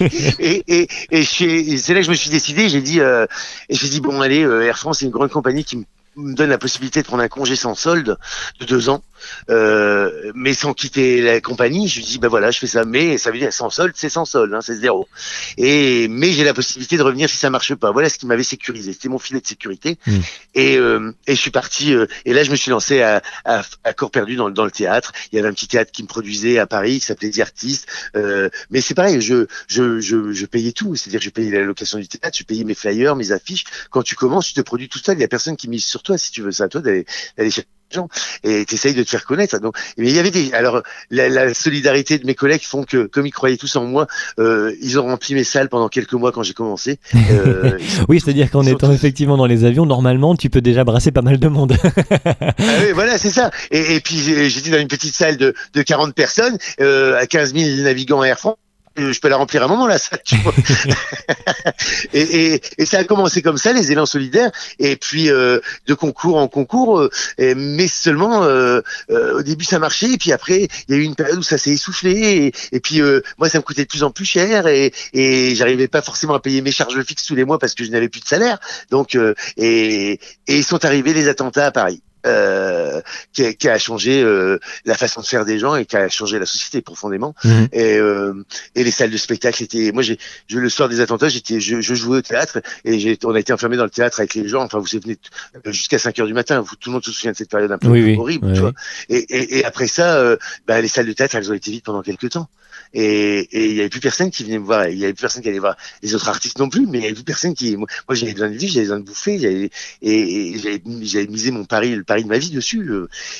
Speaker 2: et, et, et c'est là que je me suis décidé. J'ai dit, euh, et j'ai dit bon, allez, Air France, c'est une grande compagnie qui me me donne la possibilité de prendre un congé sans solde de deux ans, euh, mais sans quitter la compagnie. Je lui dis, ben voilà, je fais ça, mais ça veut dire sans solde, c'est sans solde, hein, c'est zéro. Et mais j'ai la possibilité de revenir si ça marche pas. Voilà ce qui m'avait sécurisé. C'était mon filet de sécurité.
Speaker 1: Mmh.
Speaker 2: Et, euh, et je suis parti. Euh, et là, je me suis lancé à, à, à corps perdu dans, dans, le théâtre. Il y avait un petit théâtre qui me produisait à Paris qui s'appelait The Artist. Euh, mais c'est pareil, je, je, je, je payais tout. C'est-à-dire, je payais la location du théâtre, je payais mes flyers, mes affiches. Quand tu commences, tu te produis tout seul. Il y a personne qui mise sur toi si tu veux. C'est à toi d'aller chercher gens et t'essayes de te faire connaître. Donc, mais il y avait des. Alors, la, la, solidarité de mes collègues font que, comme ils croyaient tous en moi, euh, ils ont rempli mes salles pendant quelques mois quand j'ai commencé.
Speaker 1: Euh, oui, c'est-à-dire qu'en étant tous... effectivement dans les avions, normalement, tu peux déjà brasser pas mal de monde.
Speaker 2: ah oui, voilà, c'est ça. Et, et puis j'étais dans une petite salle de, de 40 personnes, euh, à 15 000 navigants Air France je peux la remplir à un moment là ça tu vois. Et, et, et, ça a commencé comme ça les élans solidaires. Et puis euh, de concours en concours euh, mais seulement euh, euh, au début ça marchait. Et puis après il y a eu une période où ça s'est essoufflé. Et, puis euh, moi ça me coûtait de plus en plus cher. Et, et j'arrivais pas forcément à payer mes charges fixes tous les mois parce que je n'avais plus de salaire. Donc euh, et, et ils sont arrivés les attentats à Paris euh, qui, a, qui, a, changé euh, la façon de faire des gens et qui a changé la société profondément.
Speaker 1: Mhm.
Speaker 2: Et, euh, et les salles de spectacle étaient. Moi, j'ai le soir des attentats, j'étais, je, je, jouais au théâtre et j'ai, on a été enfermé dans le théâtre avec les gens. Enfin, vous venez jusqu'à 5 heures du matin. Vous, tout le monde se souvient de cette période un peu
Speaker 1: oui,
Speaker 2: horrible.
Speaker 1: Oui,
Speaker 2: tu vois et, et, et, après ça, euh, bah, les salles de théâtre, elles ont été vides pendant quelques temps. Et il y avait plus personne qui venait me voir. Il y avait plus personne qui allait voir les autres artistes non plus. Mais il y avait plus personne qui. Moi, j'avais besoin de vivre, j'avais besoin de bouffer. Et, et j'avais misé mon pari, le pari de ma vie dessus.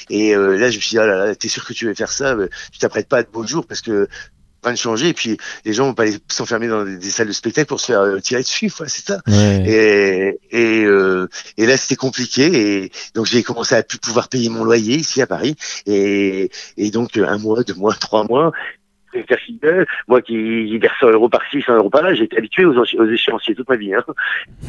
Speaker 2: Et euh, là, je me suis dit, oh là là, t'es sûr que tu veux faire ça euh, Tu t'apprêtes pas à de beaux jours parce que rien de changer. Et puis, les gens vont pas s'enfermer dans des, des salles de spectacle pour se faire euh, tirer dessus. quoi, c'est ça.
Speaker 1: Ouais.
Speaker 2: Et, et, euh, et là, c'était compliqué. Et donc, j'ai commencé à plus pouvoir payer mon loyer ici à Paris. Et, et donc, un mois, deux mois, trois mois. Moi qui verse 100 euros par-ci, 100 euros par-là, j'ai été habitué aux, échéanciers toute ma vie, hein.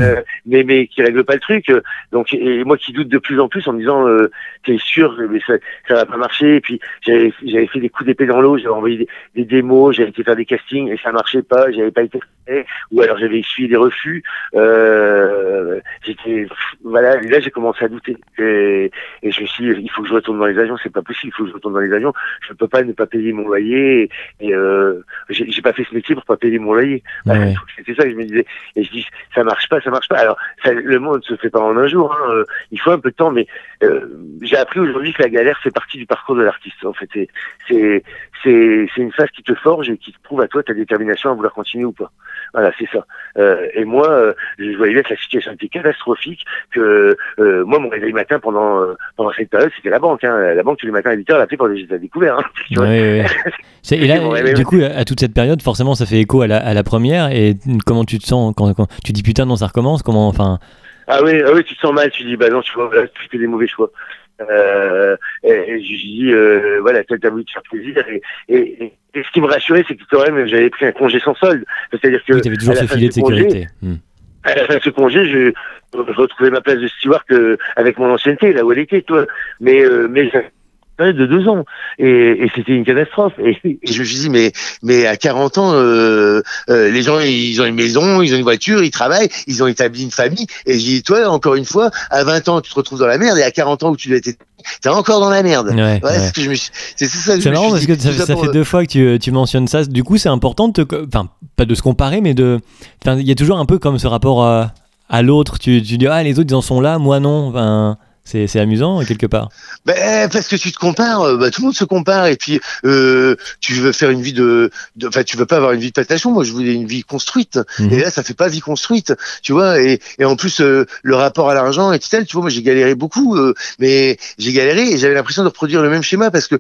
Speaker 2: euh, mais mais qui règle pas le truc. Donc et moi qui doute de plus en plus en me disant euh, t'es sûr mais ça ça va pas marcher. Et puis j'avais j'avais fait des coups d'épée dans l'eau, j'avais envoyé des, des démos, j'avais été faire des castings et ça marchait pas, j'avais pas été fait, ou alors j'avais essuyé des refus. Euh, j'étais voilà, là j'ai commencé à douter et, et je me suis dit, il faut que je retourne dans les avions, c'est pas possible, il faut que je retourne dans les avions. Je peux pas ne pas payer mon loyer. Et euh, j'ai pas fait ce métier pour pas payer mon loyer.
Speaker 1: Ouais.
Speaker 2: C'était ça que je me disais. Et je dis, ça marche pas, ça marche pas. Alors, ça, le monde se fait pas en un jour. Hein. Euh, Il faut un peu de temps, mais euh, j'ai appris aujourd'hui que la galère fait partie du parcours de l'artiste. En fait, c'est c'est c'est une phase qui te forge et qui te prouve à toi ta détermination à vouloir continuer ou pas. Voilà, c'est ça. Euh, et moi, euh, je voyais bien que la situation était catastrophique. Que euh, moi, mon réveil matin pendant euh, pendant cette période, c'était la banque. Hein. La banque tous les matins à 8 heures, elle appelait pour les découvert. Hein.
Speaker 1: Ouais, ouais. C'est- Et là, du coup, à toute cette période, forcément, ça fait écho à la, à la première. Et comment tu te sens quand, quand tu dis putain, non, ça recommence Comment, enfin,
Speaker 2: Ah oui, ah oui, tu te sens mal, tu dis bah non, tu vois, voilà, tu fais des mauvais choix. Euh, et, et je dis euh, voilà, t'as t'as voulu te faire plaisir et, et, et, et ce qui me rassurait, c'est que quand même j'avais pris un congé sans solde. C'est-à-dire que
Speaker 1: oui, t'avais toujours ce filet de
Speaker 2: ce congé,
Speaker 1: sécurité. Hmm.
Speaker 2: à la fin de ce congé, je, je retrouvais ma place de steward euh, avec mon ancienneté, là où elle était, toi. Mais euh, mais ça- de deux ans et, et c'était une catastrophe et, et je me suis dit mais mais à 40 ans euh, euh, les gens ils ont une maison ils ont une voiture ils travaillent ils ont établi une famille et j'ai dit toi encore une fois à 20 ans tu te retrouves dans la merde et à 40 ans où tu dois être t'es encore dans la merde
Speaker 1: Ouais,
Speaker 2: Ouais,
Speaker 1: ouais.
Speaker 2: c'est ce je ça que je
Speaker 1: C'est marrant
Speaker 2: suis
Speaker 1: parce que ça, ça
Speaker 2: pour,
Speaker 1: fait deux fois que tu, tu mentionnes ça. Du coup, c'est important de te. Enfin, pas de se comparer, mais de. Enfin, il y a toujours un peu comme ce rapport à, à l'autre. Tu, tu dis, ah, les autres, ils en sont là, moi non. Enfin, c'est amusant, quelque part.
Speaker 2: Ben, parce que tu te compares, euh, bah, tout le monde se compare et puis euh, tu veux faire une vie de, enfin tu veux pas avoir une vie de patation. Moi, je voulais une vie construite
Speaker 1: Mhm.
Speaker 2: et là, ça fait pas vie construite, tu vois. Et, et en plus, euh, le rapport à l'argent est tel, tu vois. Moi, j'ai galéré beaucoup, euh, mais j'ai galéré et j'avais l'impression de reproduire le même schéma parce que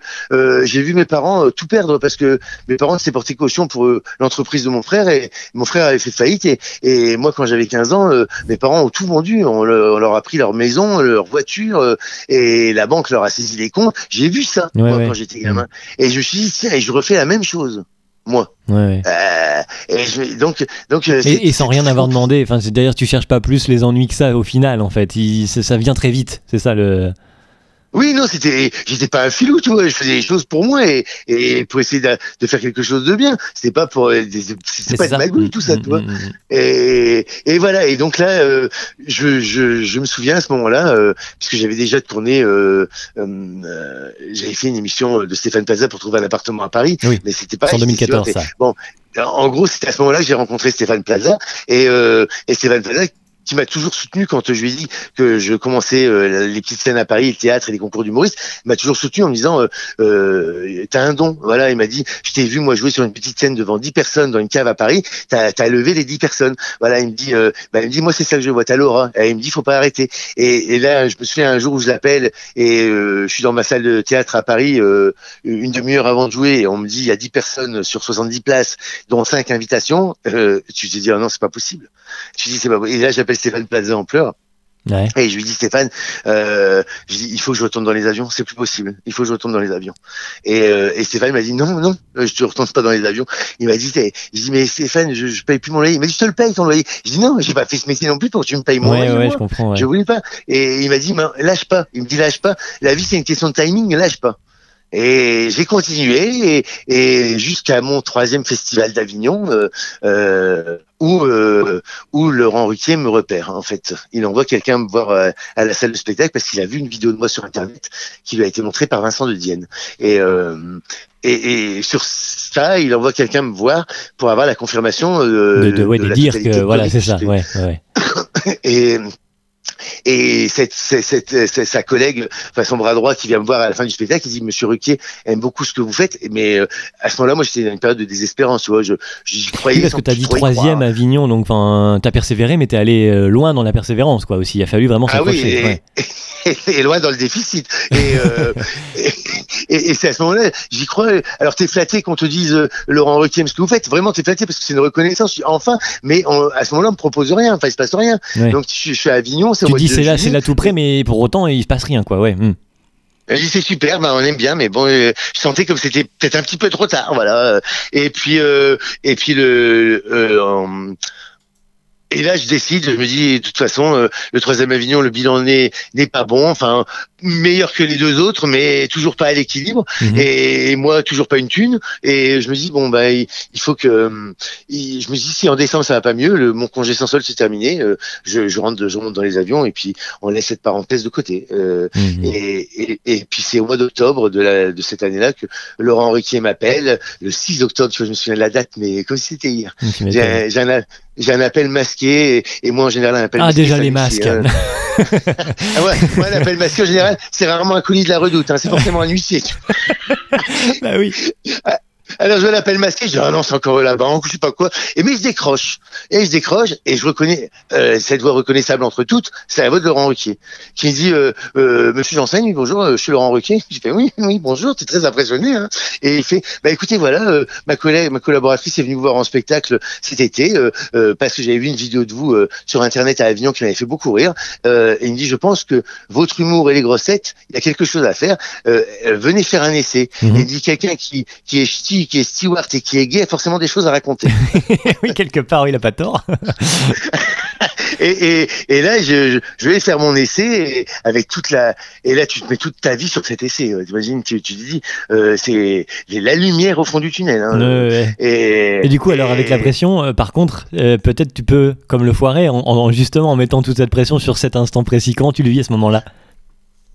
Speaker 2: j'ai vu mes parents tout perdre parce que mes parents s'étaient portés caution pour l'entreprise de mon frère et mon frère avait fait faillite et, et moi, quand j'avais 15 ans, mes parents ont tout vendu. On, le- on leur a pris leur maison, leur voiture euh, et la banque leur a saisi les comptes. J'ai vu ça
Speaker 1: Ouais,
Speaker 2: moi,
Speaker 1: ouais.
Speaker 2: quand j'étais gamin. Et je me suis dit, tiens, et je refais la même chose, moi.
Speaker 1: Ouais.
Speaker 2: Euh, et je, donc, donc, euh,
Speaker 1: Et, et sans rien avoir demandé. Enfin, c'est- d'ailleurs, tu cherches pas plus les ennuis que ça au final, en fait. Il- ça vient très vite. C'est ça le.
Speaker 2: Oui, non, c'était, j'étais pas un filou, tu vois. Je faisais des choses pour moi et, et pour essayer de, de faire quelque chose de bien. C'était pas pour, euh, c'était pas de magouille, tout ça,
Speaker 1: Mm,
Speaker 2: tu vois.
Speaker 1: mm, mm.
Speaker 2: Et, et voilà. Et donc là, euh, je, je, je me souviens à ce moment-là, euh, puisque j'avais déjà tourné, euh, euh, euh, j'avais fait une émission de Stéphane Plaza pour trouver un appartement à Paris,
Speaker 1: Oui.
Speaker 2: mais c'était pas.
Speaker 1: En 2014,
Speaker 2: c'était-
Speaker 1: ça.
Speaker 2: En gros, c'était à ce moment-là que j'ai rencontré Stéphane Plaza et, euh, et Stéphane Plaza qui m'a toujours soutenu quand je lui ai dit que je commençais euh, les petites scènes à Paris, le théâtre et les concours d'humoristes, il m'a toujours soutenu en me disant euh, euh, t'as un don. Voilà, il m'a dit je t'ai vu moi jouer sur une petite scène devant 10 personnes dans une cave à Paris, t'as as levé les 10 personnes. Voilà, il me dit euh, bah, il me dit moi c'est ça que je vois, t'as l'aura. Il me dit faut pas arrêter. Et, et là je me souviens un jour où je l'appelle et euh, je suis dans ma salle de théâtre à Paris une demi-heure avant de jouer et on me dit il y a 10 personnes sur 70 places dont 5 invitations. Tu te dis ah non c'est pas possible. Tu dis c'est pas. Et là j'appelle Stéphane Plaza en pleurs
Speaker 1: Ouais.
Speaker 2: et je lui dis Stéphane, euh, je dis il faut que je retourne dans les avions, c'est plus possible, il faut que je retourne dans les avions. Et, euh, et Stéphane m'a dit non non, euh, je te retourne pas dans les avions. Il m'a dit je dis mais Stéphane, je, je paye plus mon loyer. Il m'a dit je te le paye ton loyer. Je dis non, j'ai pas fait ce métier non plus pour que tu me payes mon
Speaker 1: Ouais,
Speaker 2: loyer.
Speaker 1: ouais,
Speaker 2: moi.
Speaker 1: je comprends.
Speaker 2: Je voulais pas. Et il m'a dit, lâche pas. Il me dit, lâche pas. La vie, c'est une question de timing, lâche pas. Et j'ai continué et, et jusqu'à mon troisième festival d'Avignon euh, euh, où euh, où Laurent Ruquier me repère en fait. Il envoie quelqu'un me voir euh, à la salle de spectacle parce qu'il a vu une vidéo de moi sur internet qui lui a été montrée par Vincent de Dienne. Et euh, et, et, sur ça, il envoie quelqu'un me voir pour avoir la confirmation
Speaker 1: de, de, ouais, de, de dire que voilà, c'est ça. Ouais, ouais.
Speaker 2: et et cette, cette, cette, sa collègue, enfin son bras droit qui vient me voir à la fin du spectacle, il dit Monsieur Ruquier aime beaucoup ce que vous faites, mais euh, à ce moment-là, moi j'étais dans une période de désespérance, tu vois, je j'y croyais.
Speaker 1: Oui, parce que t'as dit troisième à Avignon, donc enfin t'as persévéré, mais t'es allé euh, loin dans la persévérance, quoi. Aussi, il a fallu vraiment s'accrocher.
Speaker 2: Ah oui, et, ouais. et, loin dans le déficit. Et, euh, et, c'est à ce moment-là, j'y crois. Alors t'es flatté qu'on te dise euh, Laurent Ruquier, ce que vous faites, vraiment t'es flatté parce que c'est une reconnaissance. Enfin, mais on, à ce moment-là, on me propose rien, enfin il se passe rien. Ouais. Donc je, je suis à Avignon,
Speaker 1: tu dis c'est là, c'est là tout près, mais pour autant il se passe rien, quoi. Ouais. Hmm.
Speaker 2: C'est super, bah on aime bien, mais bon, euh, je sentais comme c'était peut-être un petit peu trop tard, voilà. Et puis, euh, et puis le, euh, et là, je décide, je me dis, de toute façon, euh, le troisième Avignon, le bilan n'est pas bon, enfin meilleur que les deux autres, mais toujours pas à l'équilibre. Mmh. Et, moi, toujours pas une thune. Et je me dis bon bah il, il faut que, il, je me dis si en décembre ça va pas mieux, le, mon congé sans solde c'est terminé, euh, je, je rentre, je rentre dans les avions et puis on laisse cette parenthèse de côté. Euh, mmh. et, et, et, puis c'est au mois d'octobre de, la, de cette année-là que Laurent Ruquier m'appelle, le 6 octobre, tu vois, je me souviens de la date, mais comme si c'était hier. Mmh, j'ai un, j'ai un appel masqué et, et, moi en général un appel
Speaker 1: ah,
Speaker 2: masqué.
Speaker 1: Ah déjà les masques.
Speaker 2: Ah ouais, moi un appel masqué en général c'est rarement un colis de la redoute, hein, c'est forcément un huissier.
Speaker 1: bah oui.
Speaker 2: Alors je l'appelle masqué, je dis ah non c'est encore la banque, je sais pas quoi. Et mais je décroche, et je décroche et je reconnais euh, cette voix reconnaissable entre toutes, c'est la voix de Laurent Ruquier qui me dit euh, euh, Monsieur Janssen, bonjour, je suis Laurent Ruquier. Je fais oui oui bonjour, tu es très impressionné. Hein. Et il fait bah écoutez voilà ma collègue ma collaboratrice est venue vous voir en spectacle cet été parce que j'avais vu une vidéo de vous sur internet à Avignon qui m'avait fait beaucoup rire. et il me dit je pense que votre humour et les grossettes, il y a quelque chose à faire. venez faire un essai. Mm -hmm. Et il dit quelqu'un qui qui est ch'ti qui est steward et qui est gay a forcément des choses à raconter.
Speaker 1: oui, quelque part, il a pas tort.
Speaker 2: et, et, et, là, je, je, vais faire mon essai avec toute la. Et là, tu te mets toute ta vie sur cet essai. T'imagines, tu, tu te dis, euh, c'est la lumière au fond du tunnel. Hein.
Speaker 1: Et, et, du coup, alors avec la pression, euh, par contre, euh, peut-être tu peux, comme le foirer, en, en, justement en mettant toute cette pression sur cet instant précis. Comment tu le vis à ce moment-là?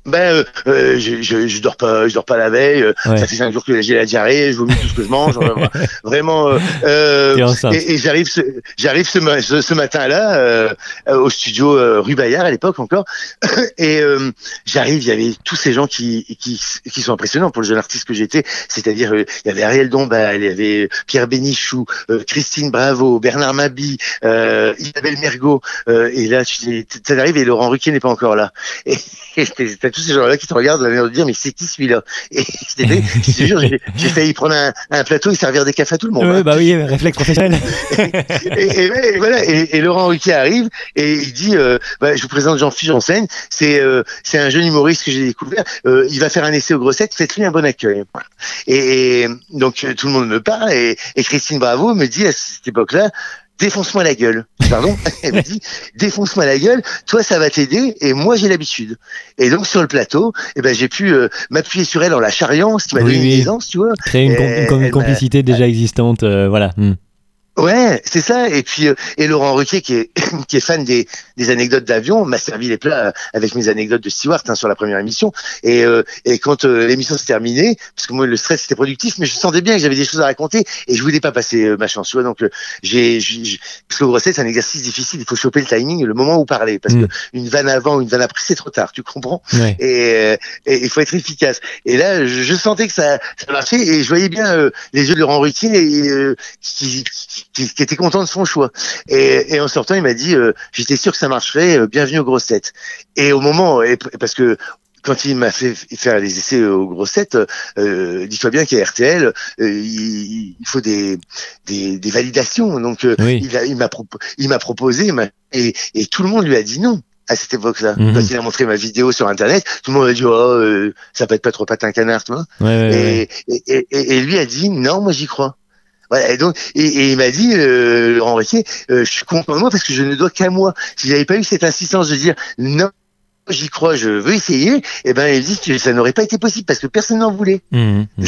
Speaker 2: Ben euh, je, je, je, dors pas je dors pas la veille ouais. ça fait cinq jours que j'ai la diarrhée je vomis tout ce que je mange vraiment euh, et, et j'arrive ce, j'arrive ce, ce, ce, matin là euh, au studio euh, rue Bayard à l'époque encore et j'arrive il y avait tous ces gens qui, qui qui sont impressionnants pour le jeune artiste que j'étais c'est-à-dire il y avait Ariel Dombal il y avait Pierre Bénichou Christine Bravo Bernard Mabi Isabelle Mergot et là tu ça arrive et Laurent Ruquier n'est pas encore là et, et tous ces gens-là qui te regardent de de dire mais c'est qui celui-là? Et je te jure, j'ai failli prendre un, un, plateau et servir des cafés à tout le monde.
Speaker 1: Ouais, hein. bah oui, réflexe professionnel.
Speaker 2: et, et, et, voilà, et, Laurent Ruquier arrive et il dit euh, bah, je vous présente Jean-Philippe Janssen, c'est euh, c'est un jeune humoriste que j'ai découvert. Euh, il va faire un essai aux grossettes, faites-lui un bon accueil. Et, donc tout le monde me parle et, Christine Bravo me dit à cette époque-là défonce-moi la gueule. Pardon Elle me dit, défonce-moi la gueule, toi ça va t'aider et moi j'ai l'habitude. Et donc sur le plateau, eh ben, j'ai pu euh, m'appuyer sur elle en la charriant, ce qui m'a oui, donné oui. une aisance, tu vois.
Speaker 1: Créer une, une complicité déjà existante, euh, voilà. Hmm.
Speaker 2: Ouais, c'est ça. Et puis, euh, et Laurent Ruquier, qui est, qui est fan des, des anecdotes d'avion, m'a servi les plats avec mes anecdotes de steward hein, sur la première émission. Et, euh, et quand euh, l'émission s'est terminée, parce que moi, le stress était productif, mais je sentais bien que j'avais des choses à raconter et je voulais pas passer euh, ma chance. Tu vois, donc, euh, j'ai, parce que c'est un exercice difficile. Il faut choper le timing, le moment où parler. Parce mm. que une vanne avant, une vanne après, c'est trop tard. Tu comprends?
Speaker 1: Ouais.
Speaker 2: Et il faut être efficace. Et là, je, je, sentais que ça, ça marchait et je voyais bien les yeux de Laurent Ruquier et, qui, qui qui, qui, était content de son choix. Et, et en sortant, il m'a dit euh, J'étais sûr que ça marcherait, euh, bienvenue aux grossettes. Et au moment, et, parce que quand il m'a fait faire les essais aux grossettes, euh, dis-toi bien qu'à RTL, euh, il, il, faut des, des, des validations. Donc, euh,
Speaker 1: oui.
Speaker 2: il m'a propo il proposé, et, et tout le monde lui a dit non à cette époque-là.
Speaker 1: Mhm.
Speaker 2: Quand il a montré ma vidéo sur Internet, tout le monde a dit oh euh, ça peut être pas trop patin canard, tu vois.
Speaker 1: Ouais, ouais,
Speaker 2: et, et, et, et, lui a dit non, moi j'y crois. Voilà, et donc, et, il m'a dit, euh, Laurent euh, je suis content de moi parce que je ne dois qu'à moi. Si j'avais pas eu cette insistance de dire non, j'y crois, je veux essayer, et ben ils disent que ça n'aurait pas été possible parce que personne n'en voulait.
Speaker 1: Mmh, mmh.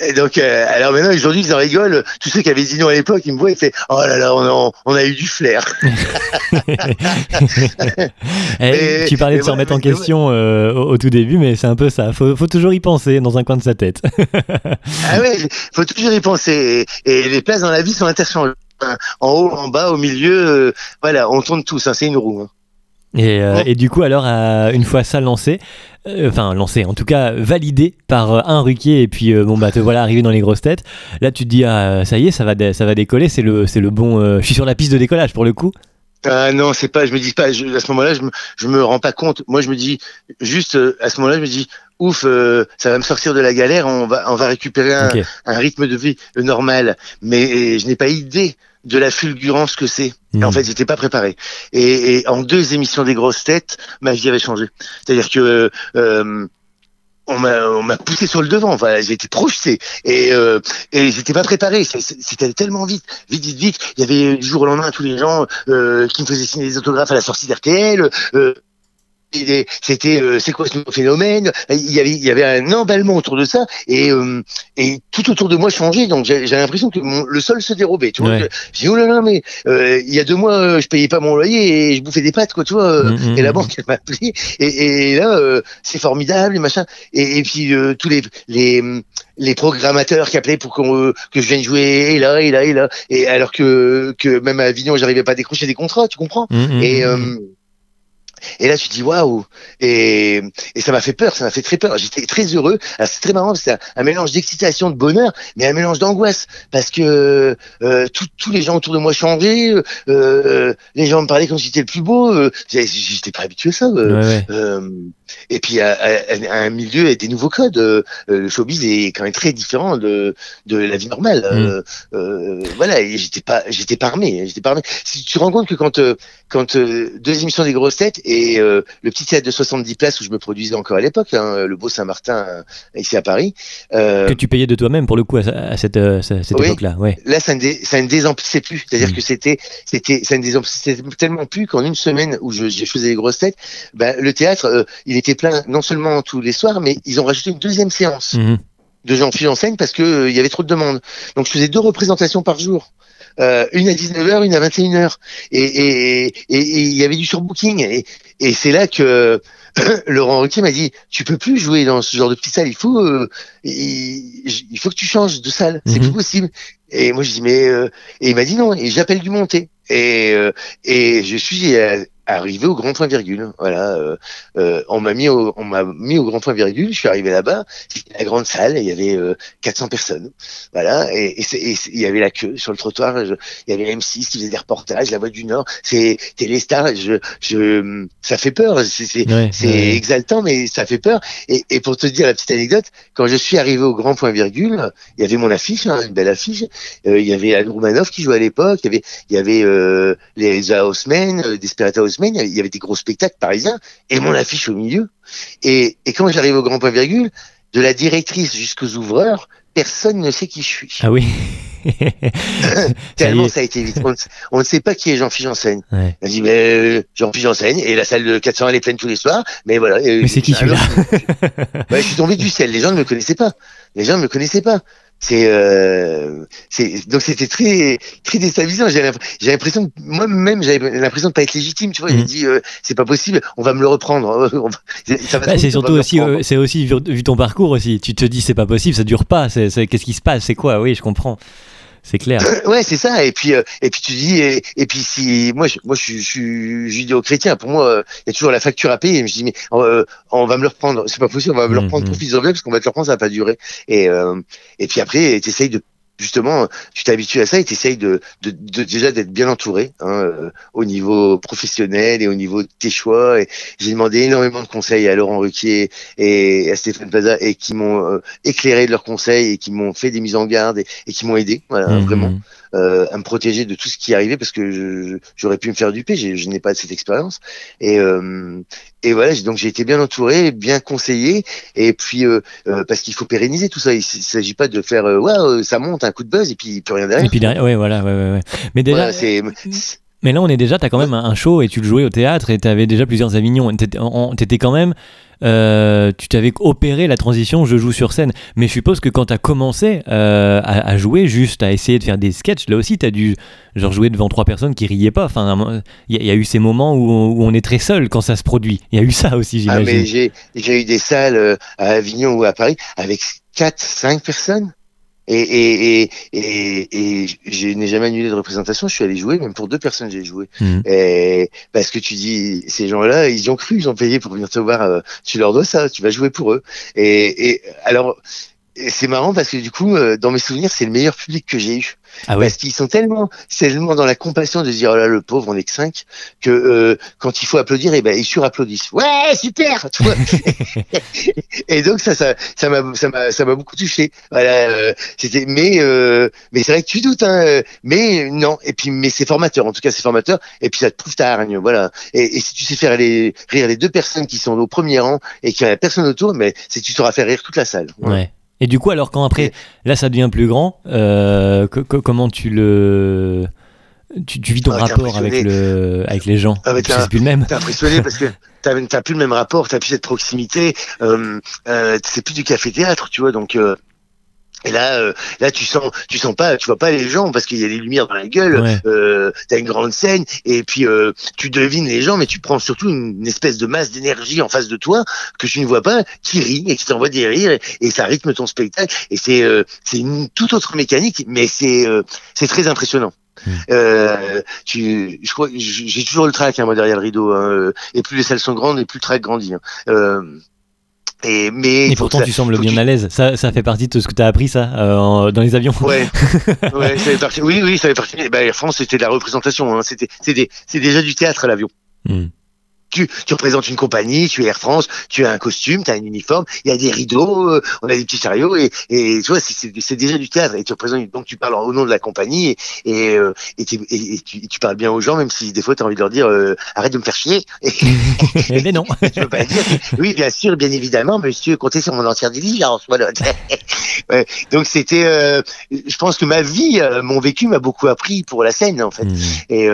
Speaker 2: et donc, euh, alors maintenant aujourd'hui ils en rigolent. Tous ceux qui avaient dit non à l'époque, ils me voient et fait oh là là, on a, on a eu du flair.
Speaker 1: Eh,
Speaker 2: Mais-
Speaker 1: tu parlais de se
Speaker 2: ouais,
Speaker 1: remettre en
Speaker 2: ouais.
Speaker 1: question euh, au, au tout début, mais c'est un peu ça. Faut, faut toujours y penser dans un coin de sa tête.
Speaker 2: ah ouais, faut toujours y penser. Et, et les places dans la vie sont interchangeables. En haut, en bas, au milieu, euh, voilà, on tourne tous. Hein, c'est une roue. hein.
Speaker 1: Et, euh,
Speaker 2: Ouais.
Speaker 1: et du coup, alors, euh, une fois ça lancé, euh, enfin lancé, en tout cas validé par euh, un Ruquier, et puis bon bah te voilà arrivé dans les grosses têtes. Là, tu te dis ah ça y est, ça va, ça va décoller. C'est le, le bon. je suis sur la piste de décollage pour le coup.
Speaker 2: Ah non, c'est pas. Je me dis pas. je- à ce moment-là, je me, je me rends pas compte. Moi, je me dis juste. à ce moment-là, je me dis ouf, euh, ça va me sortir de la galère. On va, on va récupérer un, rythme de vie normal. Mais je n'ai pas idée de la fulgurance que c'est. En fait, j'étais pas préparé. Et, et en deux émissions des grosses têtes, ma vie avait changé. C'est-à-dire que euh, on m'a on m'a poussé sur le devant. Voilà, j'ai été projeté et euh, et j'étais pas préparé. C'était tellement vite, vite, vite, vite. Il y avait du jour au lendemain tous les gens euh, qui me faisaient signer des autographes à la sortie d'RTL. Euh, c'était euh, c'est quoi ce phénomène? Il y avait il y avait un emballement autour de ça et euh, et tout autour de moi changeait donc j'ai l'impression que mon- le sol se dérobait tu vois.
Speaker 1: Ouais.
Speaker 2: j'ai dit oh là là mais euh, il y a deux mois euh, je payais pas mon loyer et je bouffais des pâtes quoi tu vois
Speaker 1: Mm,
Speaker 2: et la
Speaker 1: mm.
Speaker 2: banque elle m'a appelé et, et là euh, c'est formidable et machin. Et, et puis euh, tous les les les programmateurs qui appelaient pour euh, que je vienne jouer et là et là et là. Et alors que que même à Avignon j'arrivais pas à décrocher des contrats tu comprends?
Speaker 1: Mm, mm,
Speaker 2: et
Speaker 1: mm,
Speaker 2: euh, et là, tu te dis waouh et, et ça m'a fait peur, ça m'a fait très peur. J'étais très heureux. C'est très marrant, c'est un, un mélange d'excitation, de bonheur, mais un mélange d'angoisse parce que euh, tous- tous les gens autour de moi changeaient. euh, les gens me parlaient comme si j'étais le plus beau. euh, J'étais pas habitué à ça. euh,
Speaker 1: ouais, ouais.
Speaker 2: euh, et puis à, à- à un milieu et des nouveaux codes. euh, euh, le showbiz est quand même très différent de, de la vie normale. Euh, euh, voilà, et j'étais pas, j'étais pas armé. J'étais pas armé. Si tu te rends compte que quand, euh, quand euh, deux émissions des grosses têtes et euh, le petit théâtre de 70 places où je me produisais encore à l'époque, hein, le Beau Saint-Martin euh, ici à Paris. euh,
Speaker 1: Que tu payais de toi-même pour le coup à, à cette,
Speaker 2: Oui.
Speaker 1: époque-là. Ouais.
Speaker 2: là ça ne, dé, ça ne désemplissait plus c'est-à-dire
Speaker 1: Mm.
Speaker 2: que c'était c'était ça ne désemplissait tellement plus qu'en une semaine où je, je faisais les grosses têtes ben, le théâtre euh, il était plein non seulement tous les soirs mais ils ont rajouté une deuxième séance
Speaker 1: Mhm.
Speaker 2: de Jean-Philippe en scène parce que euh, il y avait trop de demandes donc je faisais deux représentations par jour euh, une à 19h, une à 21h. Et et- et- et il y avait du surbooking. Et, et c'est là que Laurent Ruquier m'a dit, tu peux plus jouer dans ce genre de petite salle, il faut, euh, il, il faut que tu changes de salle, c'est
Speaker 1: Mhm.
Speaker 2: plus possible. Et moi je dis, mais... euh, et il m'a dit non, et j'appelle du monté. Et, euh, et je suis arrivé au grand point virgule. Voilà, euh, euh, on m'a mis au, on m'a mis au grand point virgule. Je suis arrivé là-bas, c'était la grande salle, il y avait euh, 400 personnes. Voilà, et, il y avait la queue sur le trottoir. je- il y avait M6 qui faisait des reportages, La Voix du Nord, c'est Téléstar. Je, je, ça fait peur. C'est
Speaker 1: Ouais,
Speaker 2: exaltant, mais ça fait peur. Et, et pour te dire la petite anecdote, quand je suis arrivé au grand point virgule, il y avait mon affiche, hein, une belle affiche. Euh, il y avait Anne Roumanoff qui jouait à l'époque. Il y avait, il y avait euh, les Desperata Housemen. Il y avait- il y avait des gros spectacles parisiens et mon affiche au milieu. Et, et quand j'arrive au grand point virgule, de la directrice jusqu'aux ouvreurs, personne ne sait qui je suis.
Speaker 1: Ah oui.
Speaker 2: Tellement ça a été vite. On, ne- on ne sait pas qui est Jean-Philippe Janssen.
Speaker 1: Ouais.
Speaker 2: Elle dit, mais euh, Jean-Philippe Janssen, et la salle de 400 elle est pleine tous les soirs, mais voilà.
Speaker 1: Mais c'est qui celui-là
Speaker 2: je suis tombé du ciel. Les gens ne me connaissaient pas. Les gens ne me connaissaient pas. C'est, euh, donc c'était très très déstabilisant. J'ai l'impression que moi-même j'avais l'impression de pas être légitime. Tu vois,
Speaker 1: Mhm.
Speaker 2: j'ai dit euh, c'est pas possible. On va me le reprendre.
Speaker 1: Bah, c'est
Speaker 2: va
Speaker 1: surtout aussi, euh, c'est aussi vu, vu ton parcours aussi. Tu te dis c'est pas possible, ça dure pas. Qu'est-ce qui se passe C'est quoi? Oui, je comprends. C'est clair.
Speaker 2: Ouais, c'est ça. Et puis, euh, et puis tu dis, et, et puis si moi, je, moi, je, suis- judéo-chrétien. Pour moi, euh, il y a toujours la facture à payer. Et je dis, mais euh, on va me le reprendre. C'est pas possible. On va me le
Speaker 1: Mhm.
Speaker 2: reprendre profites-en bien parce qu'on va te le reprendre, ça va pas durer. Et et puis après, t'essayes de justement, tu t'habitues à ça et t'essayes de, de, de déjà d'être bien entouré hein, euh, au niveau professionnel et au niveau de tes choix. Et j'ai demandé énormément de conseils à Laurent Ruquier et à Stéphane Plaza et qui m'ont euh, éclairé de leurs conseils et qui m'ont fait des mises en garde et, et qui m'ont aidé. Voilà,
Speaker 1: Mhm.
Speaker 2: vraiment euh, à me protéger de tout ce qui arrivait parce que je- je- j'aurais pu me faire duper, j'ai- je n'ai pas cette expérience. Et, euh, et voilà, j'ai- donc j'ai été bien entouré, bien conseillé, et puis euh, euh, parce qu'il faut pérenniser tout ça. Il ne s'agit pas de faire euh, waouh, ça monte, un coup de buzz et puis plus rien derrière.
Speaker 1: Et puis derrière, ouais, voilà, ouais, ouais, ouais. Mais déjà,
Speaker 2: Voilà, c'est
Speaker 1: Mais là, on est déjà, tu as quand même un show et tu le jouais au théâtre et tu avais déjà plusieurs Avignons. Tu étais quand même. Euh, tu t'avais opéré la transition je joue sur scène. Mais je suppose que quand tu as commencé euh, à, jouer, juste à essayer de faire des sketchs, là aussi, tu as dû genre, jouer devant trois personnes qui riaient pas. Enfin, il y, a eu ces moments où on, est très seul quand ça se produit. Il y a eu ça aussi,
Speaker 2: ah,
Speaker 1: j'imagine.
Speaker 2: j'ai eu des salles euh, à Avignon ou à Paris avec 4, 5 personnes. Et, et, et, et, je n'ai jamais annulé de représentation. Je suis allé jouer, même pour deux personnes, j'ai joué. Et parce que tu dis, ces gens-là, ils y ont cru, ils ont payé pour venir te voir. Euh, tu leur dois ça, tu vas jouer pour eux. Et, et alors, c'est marrant parce que du coup, euh, dans mes souvenirs, c'est le meilleur public que j'ai eu. Ah ouais. Parce qu'ils sont tellement, tellement dans la compassion de dire oh là le pauvre, on est que cinq, que euh, quand il faut applaudir, et eh ben ils surapplaudissent. Ouais, super. et donc ça, ça, ça m'a, ça m'a, ça m'a beaucoup touché. Voilà. Euh, c'était, mais, mais c'est vrai que tu doutes, hein. Mais non. Et puis, mais c'est formateur. En tout cas, c'est formateur. Et puis ça te prouve ta hargne. Voilà. Et, et, si tu sais faire les, rire les deux personnes qui sont au premier rang et qu'il n'y a personne autour, mais tu sauras faire rire toute la salle.
Speaker 1: ouais. Et du coup, alors quand après, là, ça devient plus grand, euh, comment tu le... Tu, vis ton ah, rapport avec, le, avec les gens?
Speaker 2: Ah, C'est plus le même. T'es impressionné parce que t'as plus le même rapport, t'as plus cette proximité. Euh, euh, c'est plus du café-théâtre, tu vois. Donc, euh, et là, euh, là, tu sens, tu sens pas, tu vois pas les gens parce qu'il y a des lumières dans la gueule. Euh, T'as une grande scène et puis euh, tu devines les gens, mais tu prends surtout une, espèce de masse d'énergie en face de toi que tu ne vois pas, qui rit et qui t'envoie des rires et, ça rythme ton spectacle. Et c'est, euh, c'est une toute autre mécanique, mais c'est, euh, c'est très impressionnant. Mmh. Euh, tu, je crois, j'ai toujours le track hein, moi derrière le rideau. Hein, et plus les salles sont grandes, et plus le track grandit. Hein. Euh,
Speaker 1: et, mais pourtant, tu sembles bien à l'aise. Ça, ça fait partie de ce que tu as appris, ça, euh, dans les avions.
Speaker 2: Ouais, ouais ça fait partie. Oui, oui, ça fait partie. Bah, Air France, c'était de la représentation. Hein. C'était, c'est déjà du théâtre à l'avion. Hmm tu, tu représentes une compagnie, tu es Air France, tu as un costume, tu as un uniforme, il y a des rideaux, euh, on a des petits chariots et, et tu vois c'est déjà du théâtre et tu représentes donc tu parles au nom de la compagnie et et, euh, et, tu, et tu, parles bien aux gens même si des fois tu as envie de leur dire euh, arrête de me faire chier.
Speaker 1: mais non.
Speaker 2: tu veux pas dire oui bien sûr bien évidemment monsieur comptez sur mon entière diligence voilà. ouais, donc c'était je pense que ma vie mon vécu m'a beaucoup appris pour la scène en fait mmh. et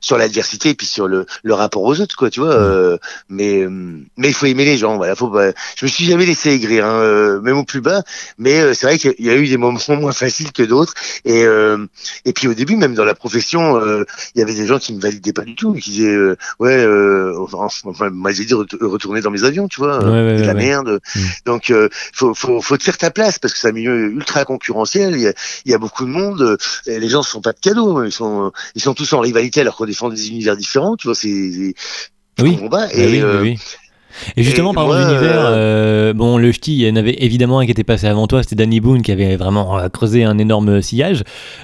Speaker 2: sur l'adversité et puis sur le, le rapport aux autres quoi tu vois. Mm. Euh, mais euh, mais il faut aimer les gens, voilà. Faut Je me suis jamais laissé aigrir, hein, euh, même au plus bas. Mais c'est vrai qu'il y a eu des moments moins faciles que d'autres. Et et puis au début, même dans la profession, il y avait des gens qui me validaient pas du tout, qui disaient ouais, enfin, moi j'ai dit retourner dans mes avions, tu vois, c'est la merde. Mm. Donc faut, faut faut te faire ta place parce que c'est un milieu ultra concurrentiel. Il y a, il y a beaucoup de monde. les gens ne sont pas de cadeaux. Ils sont ils sont tous en rivalité alors qu'on défend des univers différents. Tu vois, c'est
Speaker 1: oui. Bah et, euh, oui, et justement, par parlant d'univers, euh, bon, le ch'ti, il y en avait évidemment un qui était passé avant toi, c'était Danny Boone qui avait vraiment euh, creusé un énorme sillage.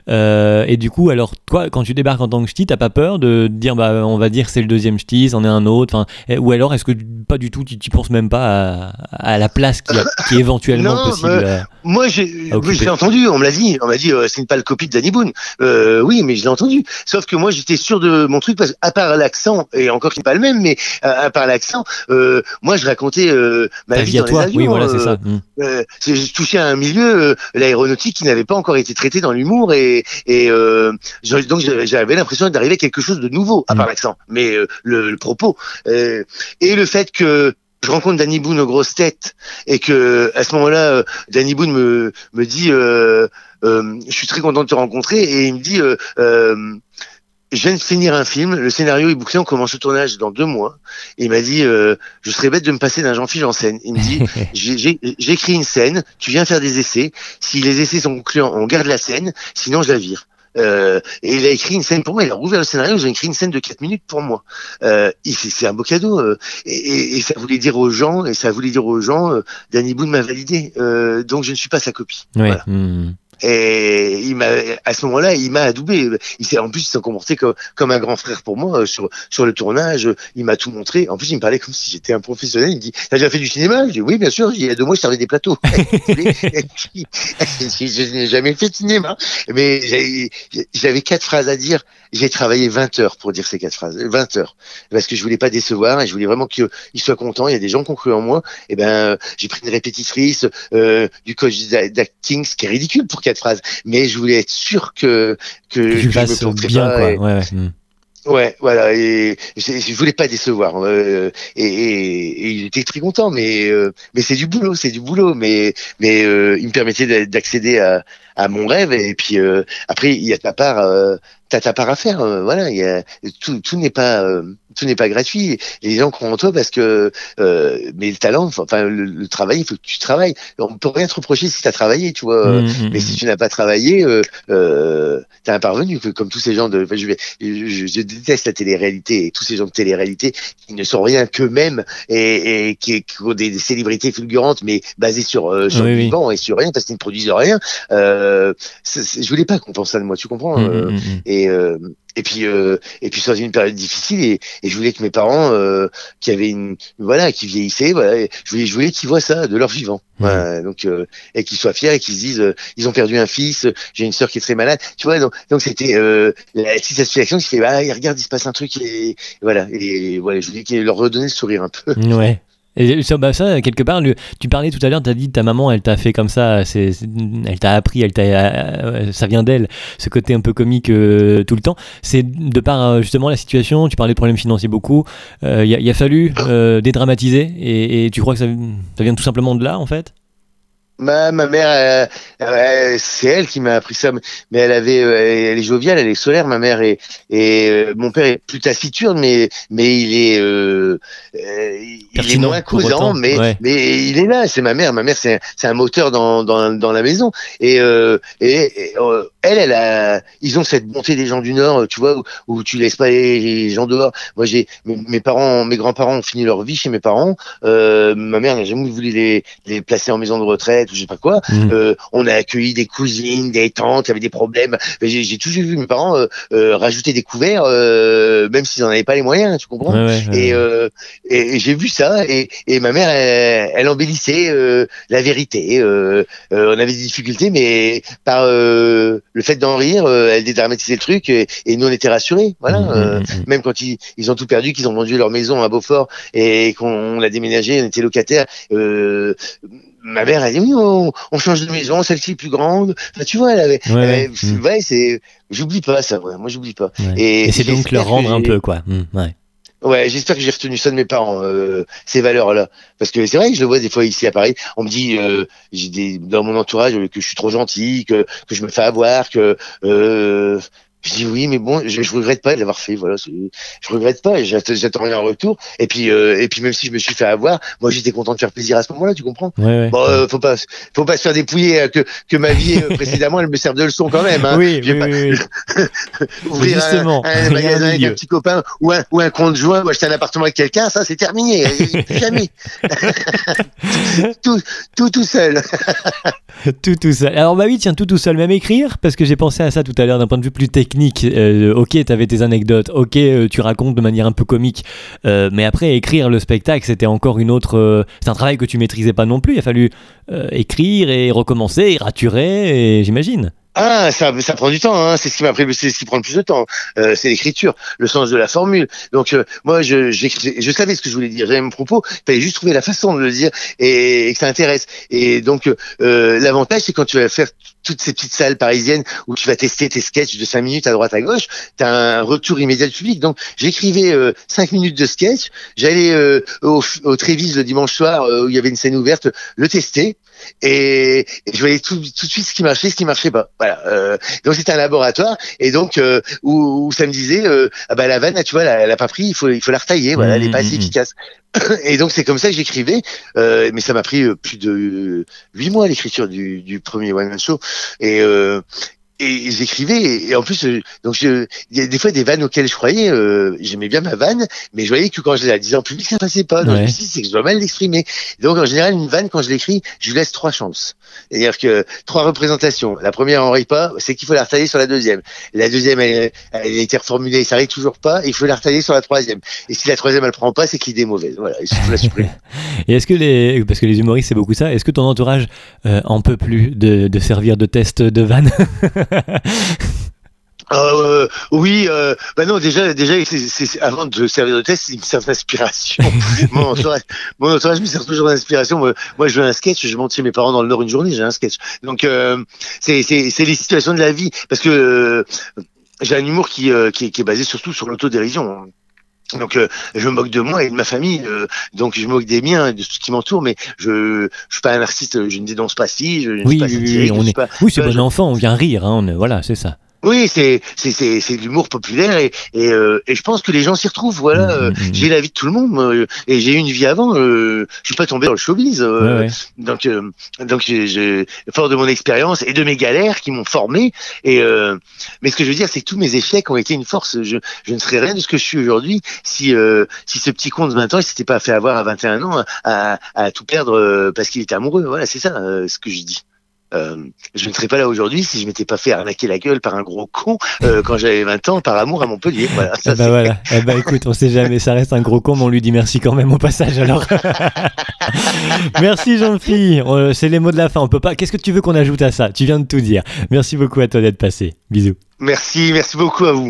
Speaker 1: Euh, et du coup, alors, toi, quand tu débarques en tant que ch'ti, t'as pas peur de dire, bah, on va dire c'est le deuxième ch'ti, c'en est un autre, ou alors est-ce que pas du tout, tu n'y penses même pas à, la place qui, qui est éventuellement possible
Speaker 2: Moi, j'ai entendu, on me l'a dit, on m'a dit, c'est pas le copie de Danny Boone. oui, mais je l'ai entendu. Sauf que moi, j'étais sûr de mon truc, parce qu'à part l'accent, et encore c'est pas le même, mais à part l'accent, moi je racontais euh, ma vie, dans les avions.
Speaker 1: Oui, voilà, c'est ça. Euh,
Speaker 2: mmh. euh, je touchais à un milieu, l'aéronautique, qui n'avait pas encore été traité dans l'humour et, et donc j'avais l'impression d'arriver à quelque chose de nouveau, à part mmh. l'accent, mais le, propos et le fait que je rencontre Danny Boone aux grosses têtes et que à ce moment-là, Danny Boone me me dit, je suis très content de te rencontrer et il me dit je viens de finir un film, le scénario est bouclé, on commence le tournage dans deux mois. Et il m'a dit, euh, je serais bête de me passer d'un Jean-Philippe en scène. Il me dit, j'écris une scène, tu viens faire des essais. Si les essais sont concluants, on garde la scène, sinon je la vire. Euh, et il a écrit une scène pour moi. Il a rouvert le scénario. J'ai écrit une scène de 4 minutes pour moi. Euh, c'est un beau cadeau. Euh, et, et, ça voulait dire aux gens, et ça voulait dire aux gens, euh, Danny Boone m'a validé. Euh, donc je ne suis pas sa copie. Voilà. Mmh. Et il m'a, à ce moment-là, il m'a adoubé. Il s'est, en plus, il s'est comporté comme, comme un grand frère pour moi euh, sur, sur le tournage. Il m'a tout montré. En plus, il me parlait comme si j'étais un professionnel. Il me dit, t'as déjà fait du cinéma? Je dis, oui, bien sûr. Il y a deux mois, je servais des plateaux. je n'ai jamais fait de cinéma. Mais j'avais quatre phrases à dire. J'ai travaillé 20 heures pour dire ces quatre phrases. 20 heures. Parce que je voulais pas décevoir et je voulais vraiment qu'il soit content. Il y a des gens qui ont cru en moi. Et ben, j'ai pris une répétitrice, euh, du coach d'acting, ce qui est ridicule pour quatre phrases. Mais je voulais être sûr que, que,
Speaker 1: je me bien, quoi. Ouais, ouais. Hmm.
Speaker 2: Ouais, voilà. Et je, je voulais pas décevoir. euh, et, et, et il était très content, mais euh, mais c'est du boulot, c'est du boulot. Mais mais euh, il me permettait d'a- d'accéder à, à mon rêve. Et puis euh, après, il y a ta part, euh, ta part à faire. euh, voilà, il y a tout, tout n'est pas euh, tout n'est pas gratuit. Les gens croient en toi parce que euh, mais le talent, enfin le, le travail, il faut que tu travailles. On peut rien te reprocher si t'as travaillé, tu vois.
Speaker 1: Mmh, mmh,
Speaker 2: Mais si tu n'as pas travaillé, euh, euh, t'es un parvenu, comme tous ces gens de. enfin, je, vais, je, je- déteste la télé-réalité et tous ces gens de télé-réalité qui ne sont rien qu'eux-mêmes et, et qui, qui ont des, des célébrités fulgurantes, mais basées sur, euh, sur
Speaker 1: Oui,
Speaker 2: le
Speaker 1: oui.
Speaker 2: et sur rien parce qu'ils ne produisent rien. Euh, c'est- je voulais pas qu'on pense ça de moi, tu comprends
Speaker 1: mmh,
Speaker 2: euh,
Speaker 1: mmh, mmh.
Speaker 2: et, euh, et puis euh, et puis dans une période difficile et, et je voulais que mes parents euh, qui avaient une voilà qui vieillissaient voilà je voulais je voulais qu'ils voient ça de leur vivant
Speaker 1: Mmh.
Speaker 2: voilà, donc euh, et qu'ils soient fiers et qu'ils se disent euh, ils ont perdu un fils j'ai une sœur qui est très malade tu vois donc donc c'était euh, la petite satisfaction qui fait bah regarde il se passe un truc et, voilà et voilà je voulais qu'ils leur redonner le sourire un peu
Speaker 1: Ouais. Et ça, bah ça, quelque part, le- tu parlais tout à l'heure, tu as dit ta maman, elle t'a fait comme ça, c'est, elle t'a appris, elle t'a, euh, ça vient d'elle, ce côté un peu comique euh, tout le temps. C'est de par euh, justement la situation, tu parlais de problèmes financiers beaucoup, euh, il a, fallu euh, dédramatiser, et, et tu crois que ça, ça vient tout simplement de là en fait?
Speaker 2: Ma, ma mère, euh, euh, c'est elle qui m'a appris ça, mais elle avait, euh, elle est joviale, elle est solaire, ma mère, et, et mon père est plus taciturne, mais mais il est, il est moins causant, mais
Speaker 1: ouais.
Speaker 2: mais il est là, c'est ma mère, ma mère c'est c'est un moteur dans dans dans la maison, et et, et, elle, elle a, ils ont cette bonté des gens du Nord, tu vois, où, où tu laisses pas les, les gens dehors. Moi j'ai mes, parents, mes grands-parents ont fini leur vie chez mes parents, euh, ma mère n'a jamais voulu les les placer en maison de retraite ou je sais pas quoi.
Speaker 1: Mhm.
Speaker 2: Euh, on a accueilli des cousines, des tantes qui avaient des problèmes. J'ai j'ai toujours vu mes parents euh, euh, rajouter des couverts, euh, même s'ils n'en avaient pas les moyens, tu comprends
Speaker 1: Ouais, ouais, ouais.
Speaker 2: Et, euh, et, j'ai vu ça, et, et ma mère, elle, elle embellissait euh, la vérité. On avait des difficultés, mais par euh, le fait d'en rire, euh, elle dédramatisait le truc, et, et nous on était rassurés. Voilà.
Speaker 1: Mhm,
Speaker 2: euh,
Speaker 1: mhm, mhm.
Speaker 2: même quand ils, ils ont tout perdu, qu'ils ont vendu leur maison à Beaufort et qu'on a déménagé, on était locataire. Euh, ma mère a dit oui, on, on change de maison, celle-ci est plus grande. Enfin, tu vois, elle avait.
Speaker 1: Ouais, ouais,
Speaker 2: elle- c'est- ouais, c'est. J'oublie pas ça. Ouais. Moi, j'oublie pas. Et,
Speaker 1: Et c'est donc leur rendre un peu, quoi. Ouais.
Speaker 2: Ouais, j'espère que j'ai retenu ça de mes parents, euh, ces valeurs-là. Parce que c'est vrai que je le vois des fois ici à Paris. On me dit, euh, des dans mon entourage que je suis trop gentil, que que je me fais avoir, que euh, je dis oui, mais bon, je, je regrette pas de l'avoir fait. Voilà, je regrette pas. J'attends rien en retour. Et puis euh, et puis même si je me suis fait avoir, moi j'étais content de faire plaisir à ce moment-là. Tu comprends?
Speaker 1: Ouais, ouais.
Speaker 2: Bon, euh, faut pas faut pas se faire dépouiller euh, que que ma vie précédemment, elle me serve de leçon quand même. Hein.
Speaker 1: oui, oui,
Speaker 2: pas-
Speaker 1: oui, oui.
Speaker 2: Ouvrir un- magasin avec un petit copain ou un, ou un conjoint, ou acheter un appartement avec quelqu'un, ça c'est terminé. Plus jamais. tout, tout, tout seul.
Speaker 1: tout tout seul. Alors bah oui, tiens, tout tout seul, même écrire, parce que j'ai pensé à ça tout à l'heure d'un point de vue plus technique. Euh, ok, tes anecdotes, ok, euh, tu racontes de manière un peu comique, euh, mais après écrire le spectacle, c'était encore une autre. euh, c'est un travail que tu maîtrisais pas non plus. Il a fallu écrire et recommencer, et raturer, j'imagine.
Speaker 2: Ah, ça, ça prend du temps. Hein. C'est ce qui m'a pris, c'est ce qui prend le plus de temps. Euh, c'est l'écriture, le sens de la formule. Donc euh, moi, je, je savais ce que je voulais dire. J'avais mon propos. Il fallait juste trouver la façon de le dire et, que ça intéresse. Et donc euh, l'avantage, c'est quand tu vas faire toutes ces petites salles parisiennes où tu vas tester tes sketchs de 5 minutes à droite à gauche, tu as un retour immédiat du public. Donc j'écrivais euh, 5 minutes de sketch, j'allais au, au Trévis le dimanche soir où il y avait une scène ouverte, le tester et, et je voyais tout, tout de suite ce qui marchait, ce qui marchait pas. Voilà. Euh, donc c'était un laboratoire et donc euh, où, où ça me disait euh, ah bah la vanne, là, tu vois, elle a pas pris, il faut il faut la retailler. Voilà, elle est pas assez
Speaker 1: Mhm, mhm.
Speaker 2: efficace. Et donc c'est comme ça que j'écrivais, euh, mais ça m'a pris euh, plus de huit mois l'écriture du, du premier one man show et euh, et j'écrivais et, et en plus euh, donc je- il y a des fois des vannes auxquelles je croyais euh, j'aimais bien ma vanne mais je voyais que quand je la disais en public ça passait pas. Donc
Speaker 1: Ouais.
Speaker 2: je me suis dit c'est que je dois mal l'exprimer. Donc en général une vanne quand je l'écris je lui laisse trois chances. C'est-à-dire que trois représentations. La première on rit pas c'est qu'il faut la retailler sur la deuxième. La deuxième elle, elle a été reformulée ça arrive toujours pas il faut la retailler sur la troisième. Et si la troisième elle prend pas c'est qu'il est mauvaise voilà il faut la supprimer.
Speaker 1: Et est-ce que les. Parce que les humoristes, c'est beaucoup ça. Est-ce que ton entourage euh, en peut plus de, de servir de test de vanne?
Speaker 2: Euh, oui, euh, bah non, déjà, déjà, avant de servir de test, il me sert d'inspiration. mon, entourage, mon entourage me sert toujours d'inspiration. Moi, moi, je veux un sketch, je monte chez mes parents dans le Nord une journée, j'ai un sketch. Donc, euh, c'est les situations de la vie, parce que j'ai un humour qui, qui, est, qui, est basé surtout sur l'autodérision. Donc euh, je me moque de moi et de ma famille, euh, donc je me moque des miens et de tout ce qui m'entoure, mais je je suis pas un artiste, je ne dénonce pas si, je ne
Speaker 1: oui,
Speaker 2: suis pas
Speaker 1: oui,
Speaker 2: satirique,
Speaker 1: oui,
Speaker 2: je
Speaker 1: on
Speaker 2: suis
Speaker 1: est,
Speaker 2: pas-
Speaker 1: oui, c'est bon enfant, on vient rire, hein, on- voilà, c'est ça.
Speaker 2: Oui, c'est c'est c'est c'est de l'humour populaire et et, euh, et je pense que les gens s'y retrouvent. Voilà,
Speaker 1: Mm,
Speaker 2: euh,
Speaker 1: mm, mm.
Speaker 2: j'ai la vie de tout le monde euh, et j'ai eu une vie avant. Euh, je suis pas tombé dans le showbiz. euh,
Speaker 1: Ouais, ouais.
Speaker 2: Donc euh, donc j'ai- fort de mon expérience et de mes galères qui m'ont formé. Et euh, mais ce que je veux dire, c'est que tous mes échecs ont été une force. Je je ne serais rien de ce que je suis aujourd'hui si euh, si ce petit con de 20 ans il s'était pas fait avoir à 21 ans à à tout perdre parce qu'il était amoureux. Voilà, c'est ça euh, ce que je dis. Euh, je ne serais pas là aujourd'hui si je m'étais pas fait arnaquer la gueule par un gros con euh, quand j'avais 20 ans par amour à Montpellier. Voilà, ça,
Speaker 1: Eh ben
Speaker 2: c'est-
Speaker 1: voilà. Eh ben écoute, on sait jamais, ça reste un gros con, mais on lui dit merci quand même au passage alors. merci Jean-Phi, c'est les mots de la fin. On peut pas. Qu'est-ce que tu veux qu'on ajoute à ça? Tu viens de tout dire. Merci beaucoup à toi d'être passé. Bisous.
Speaker 2: Merci, merci beaucoup à vous.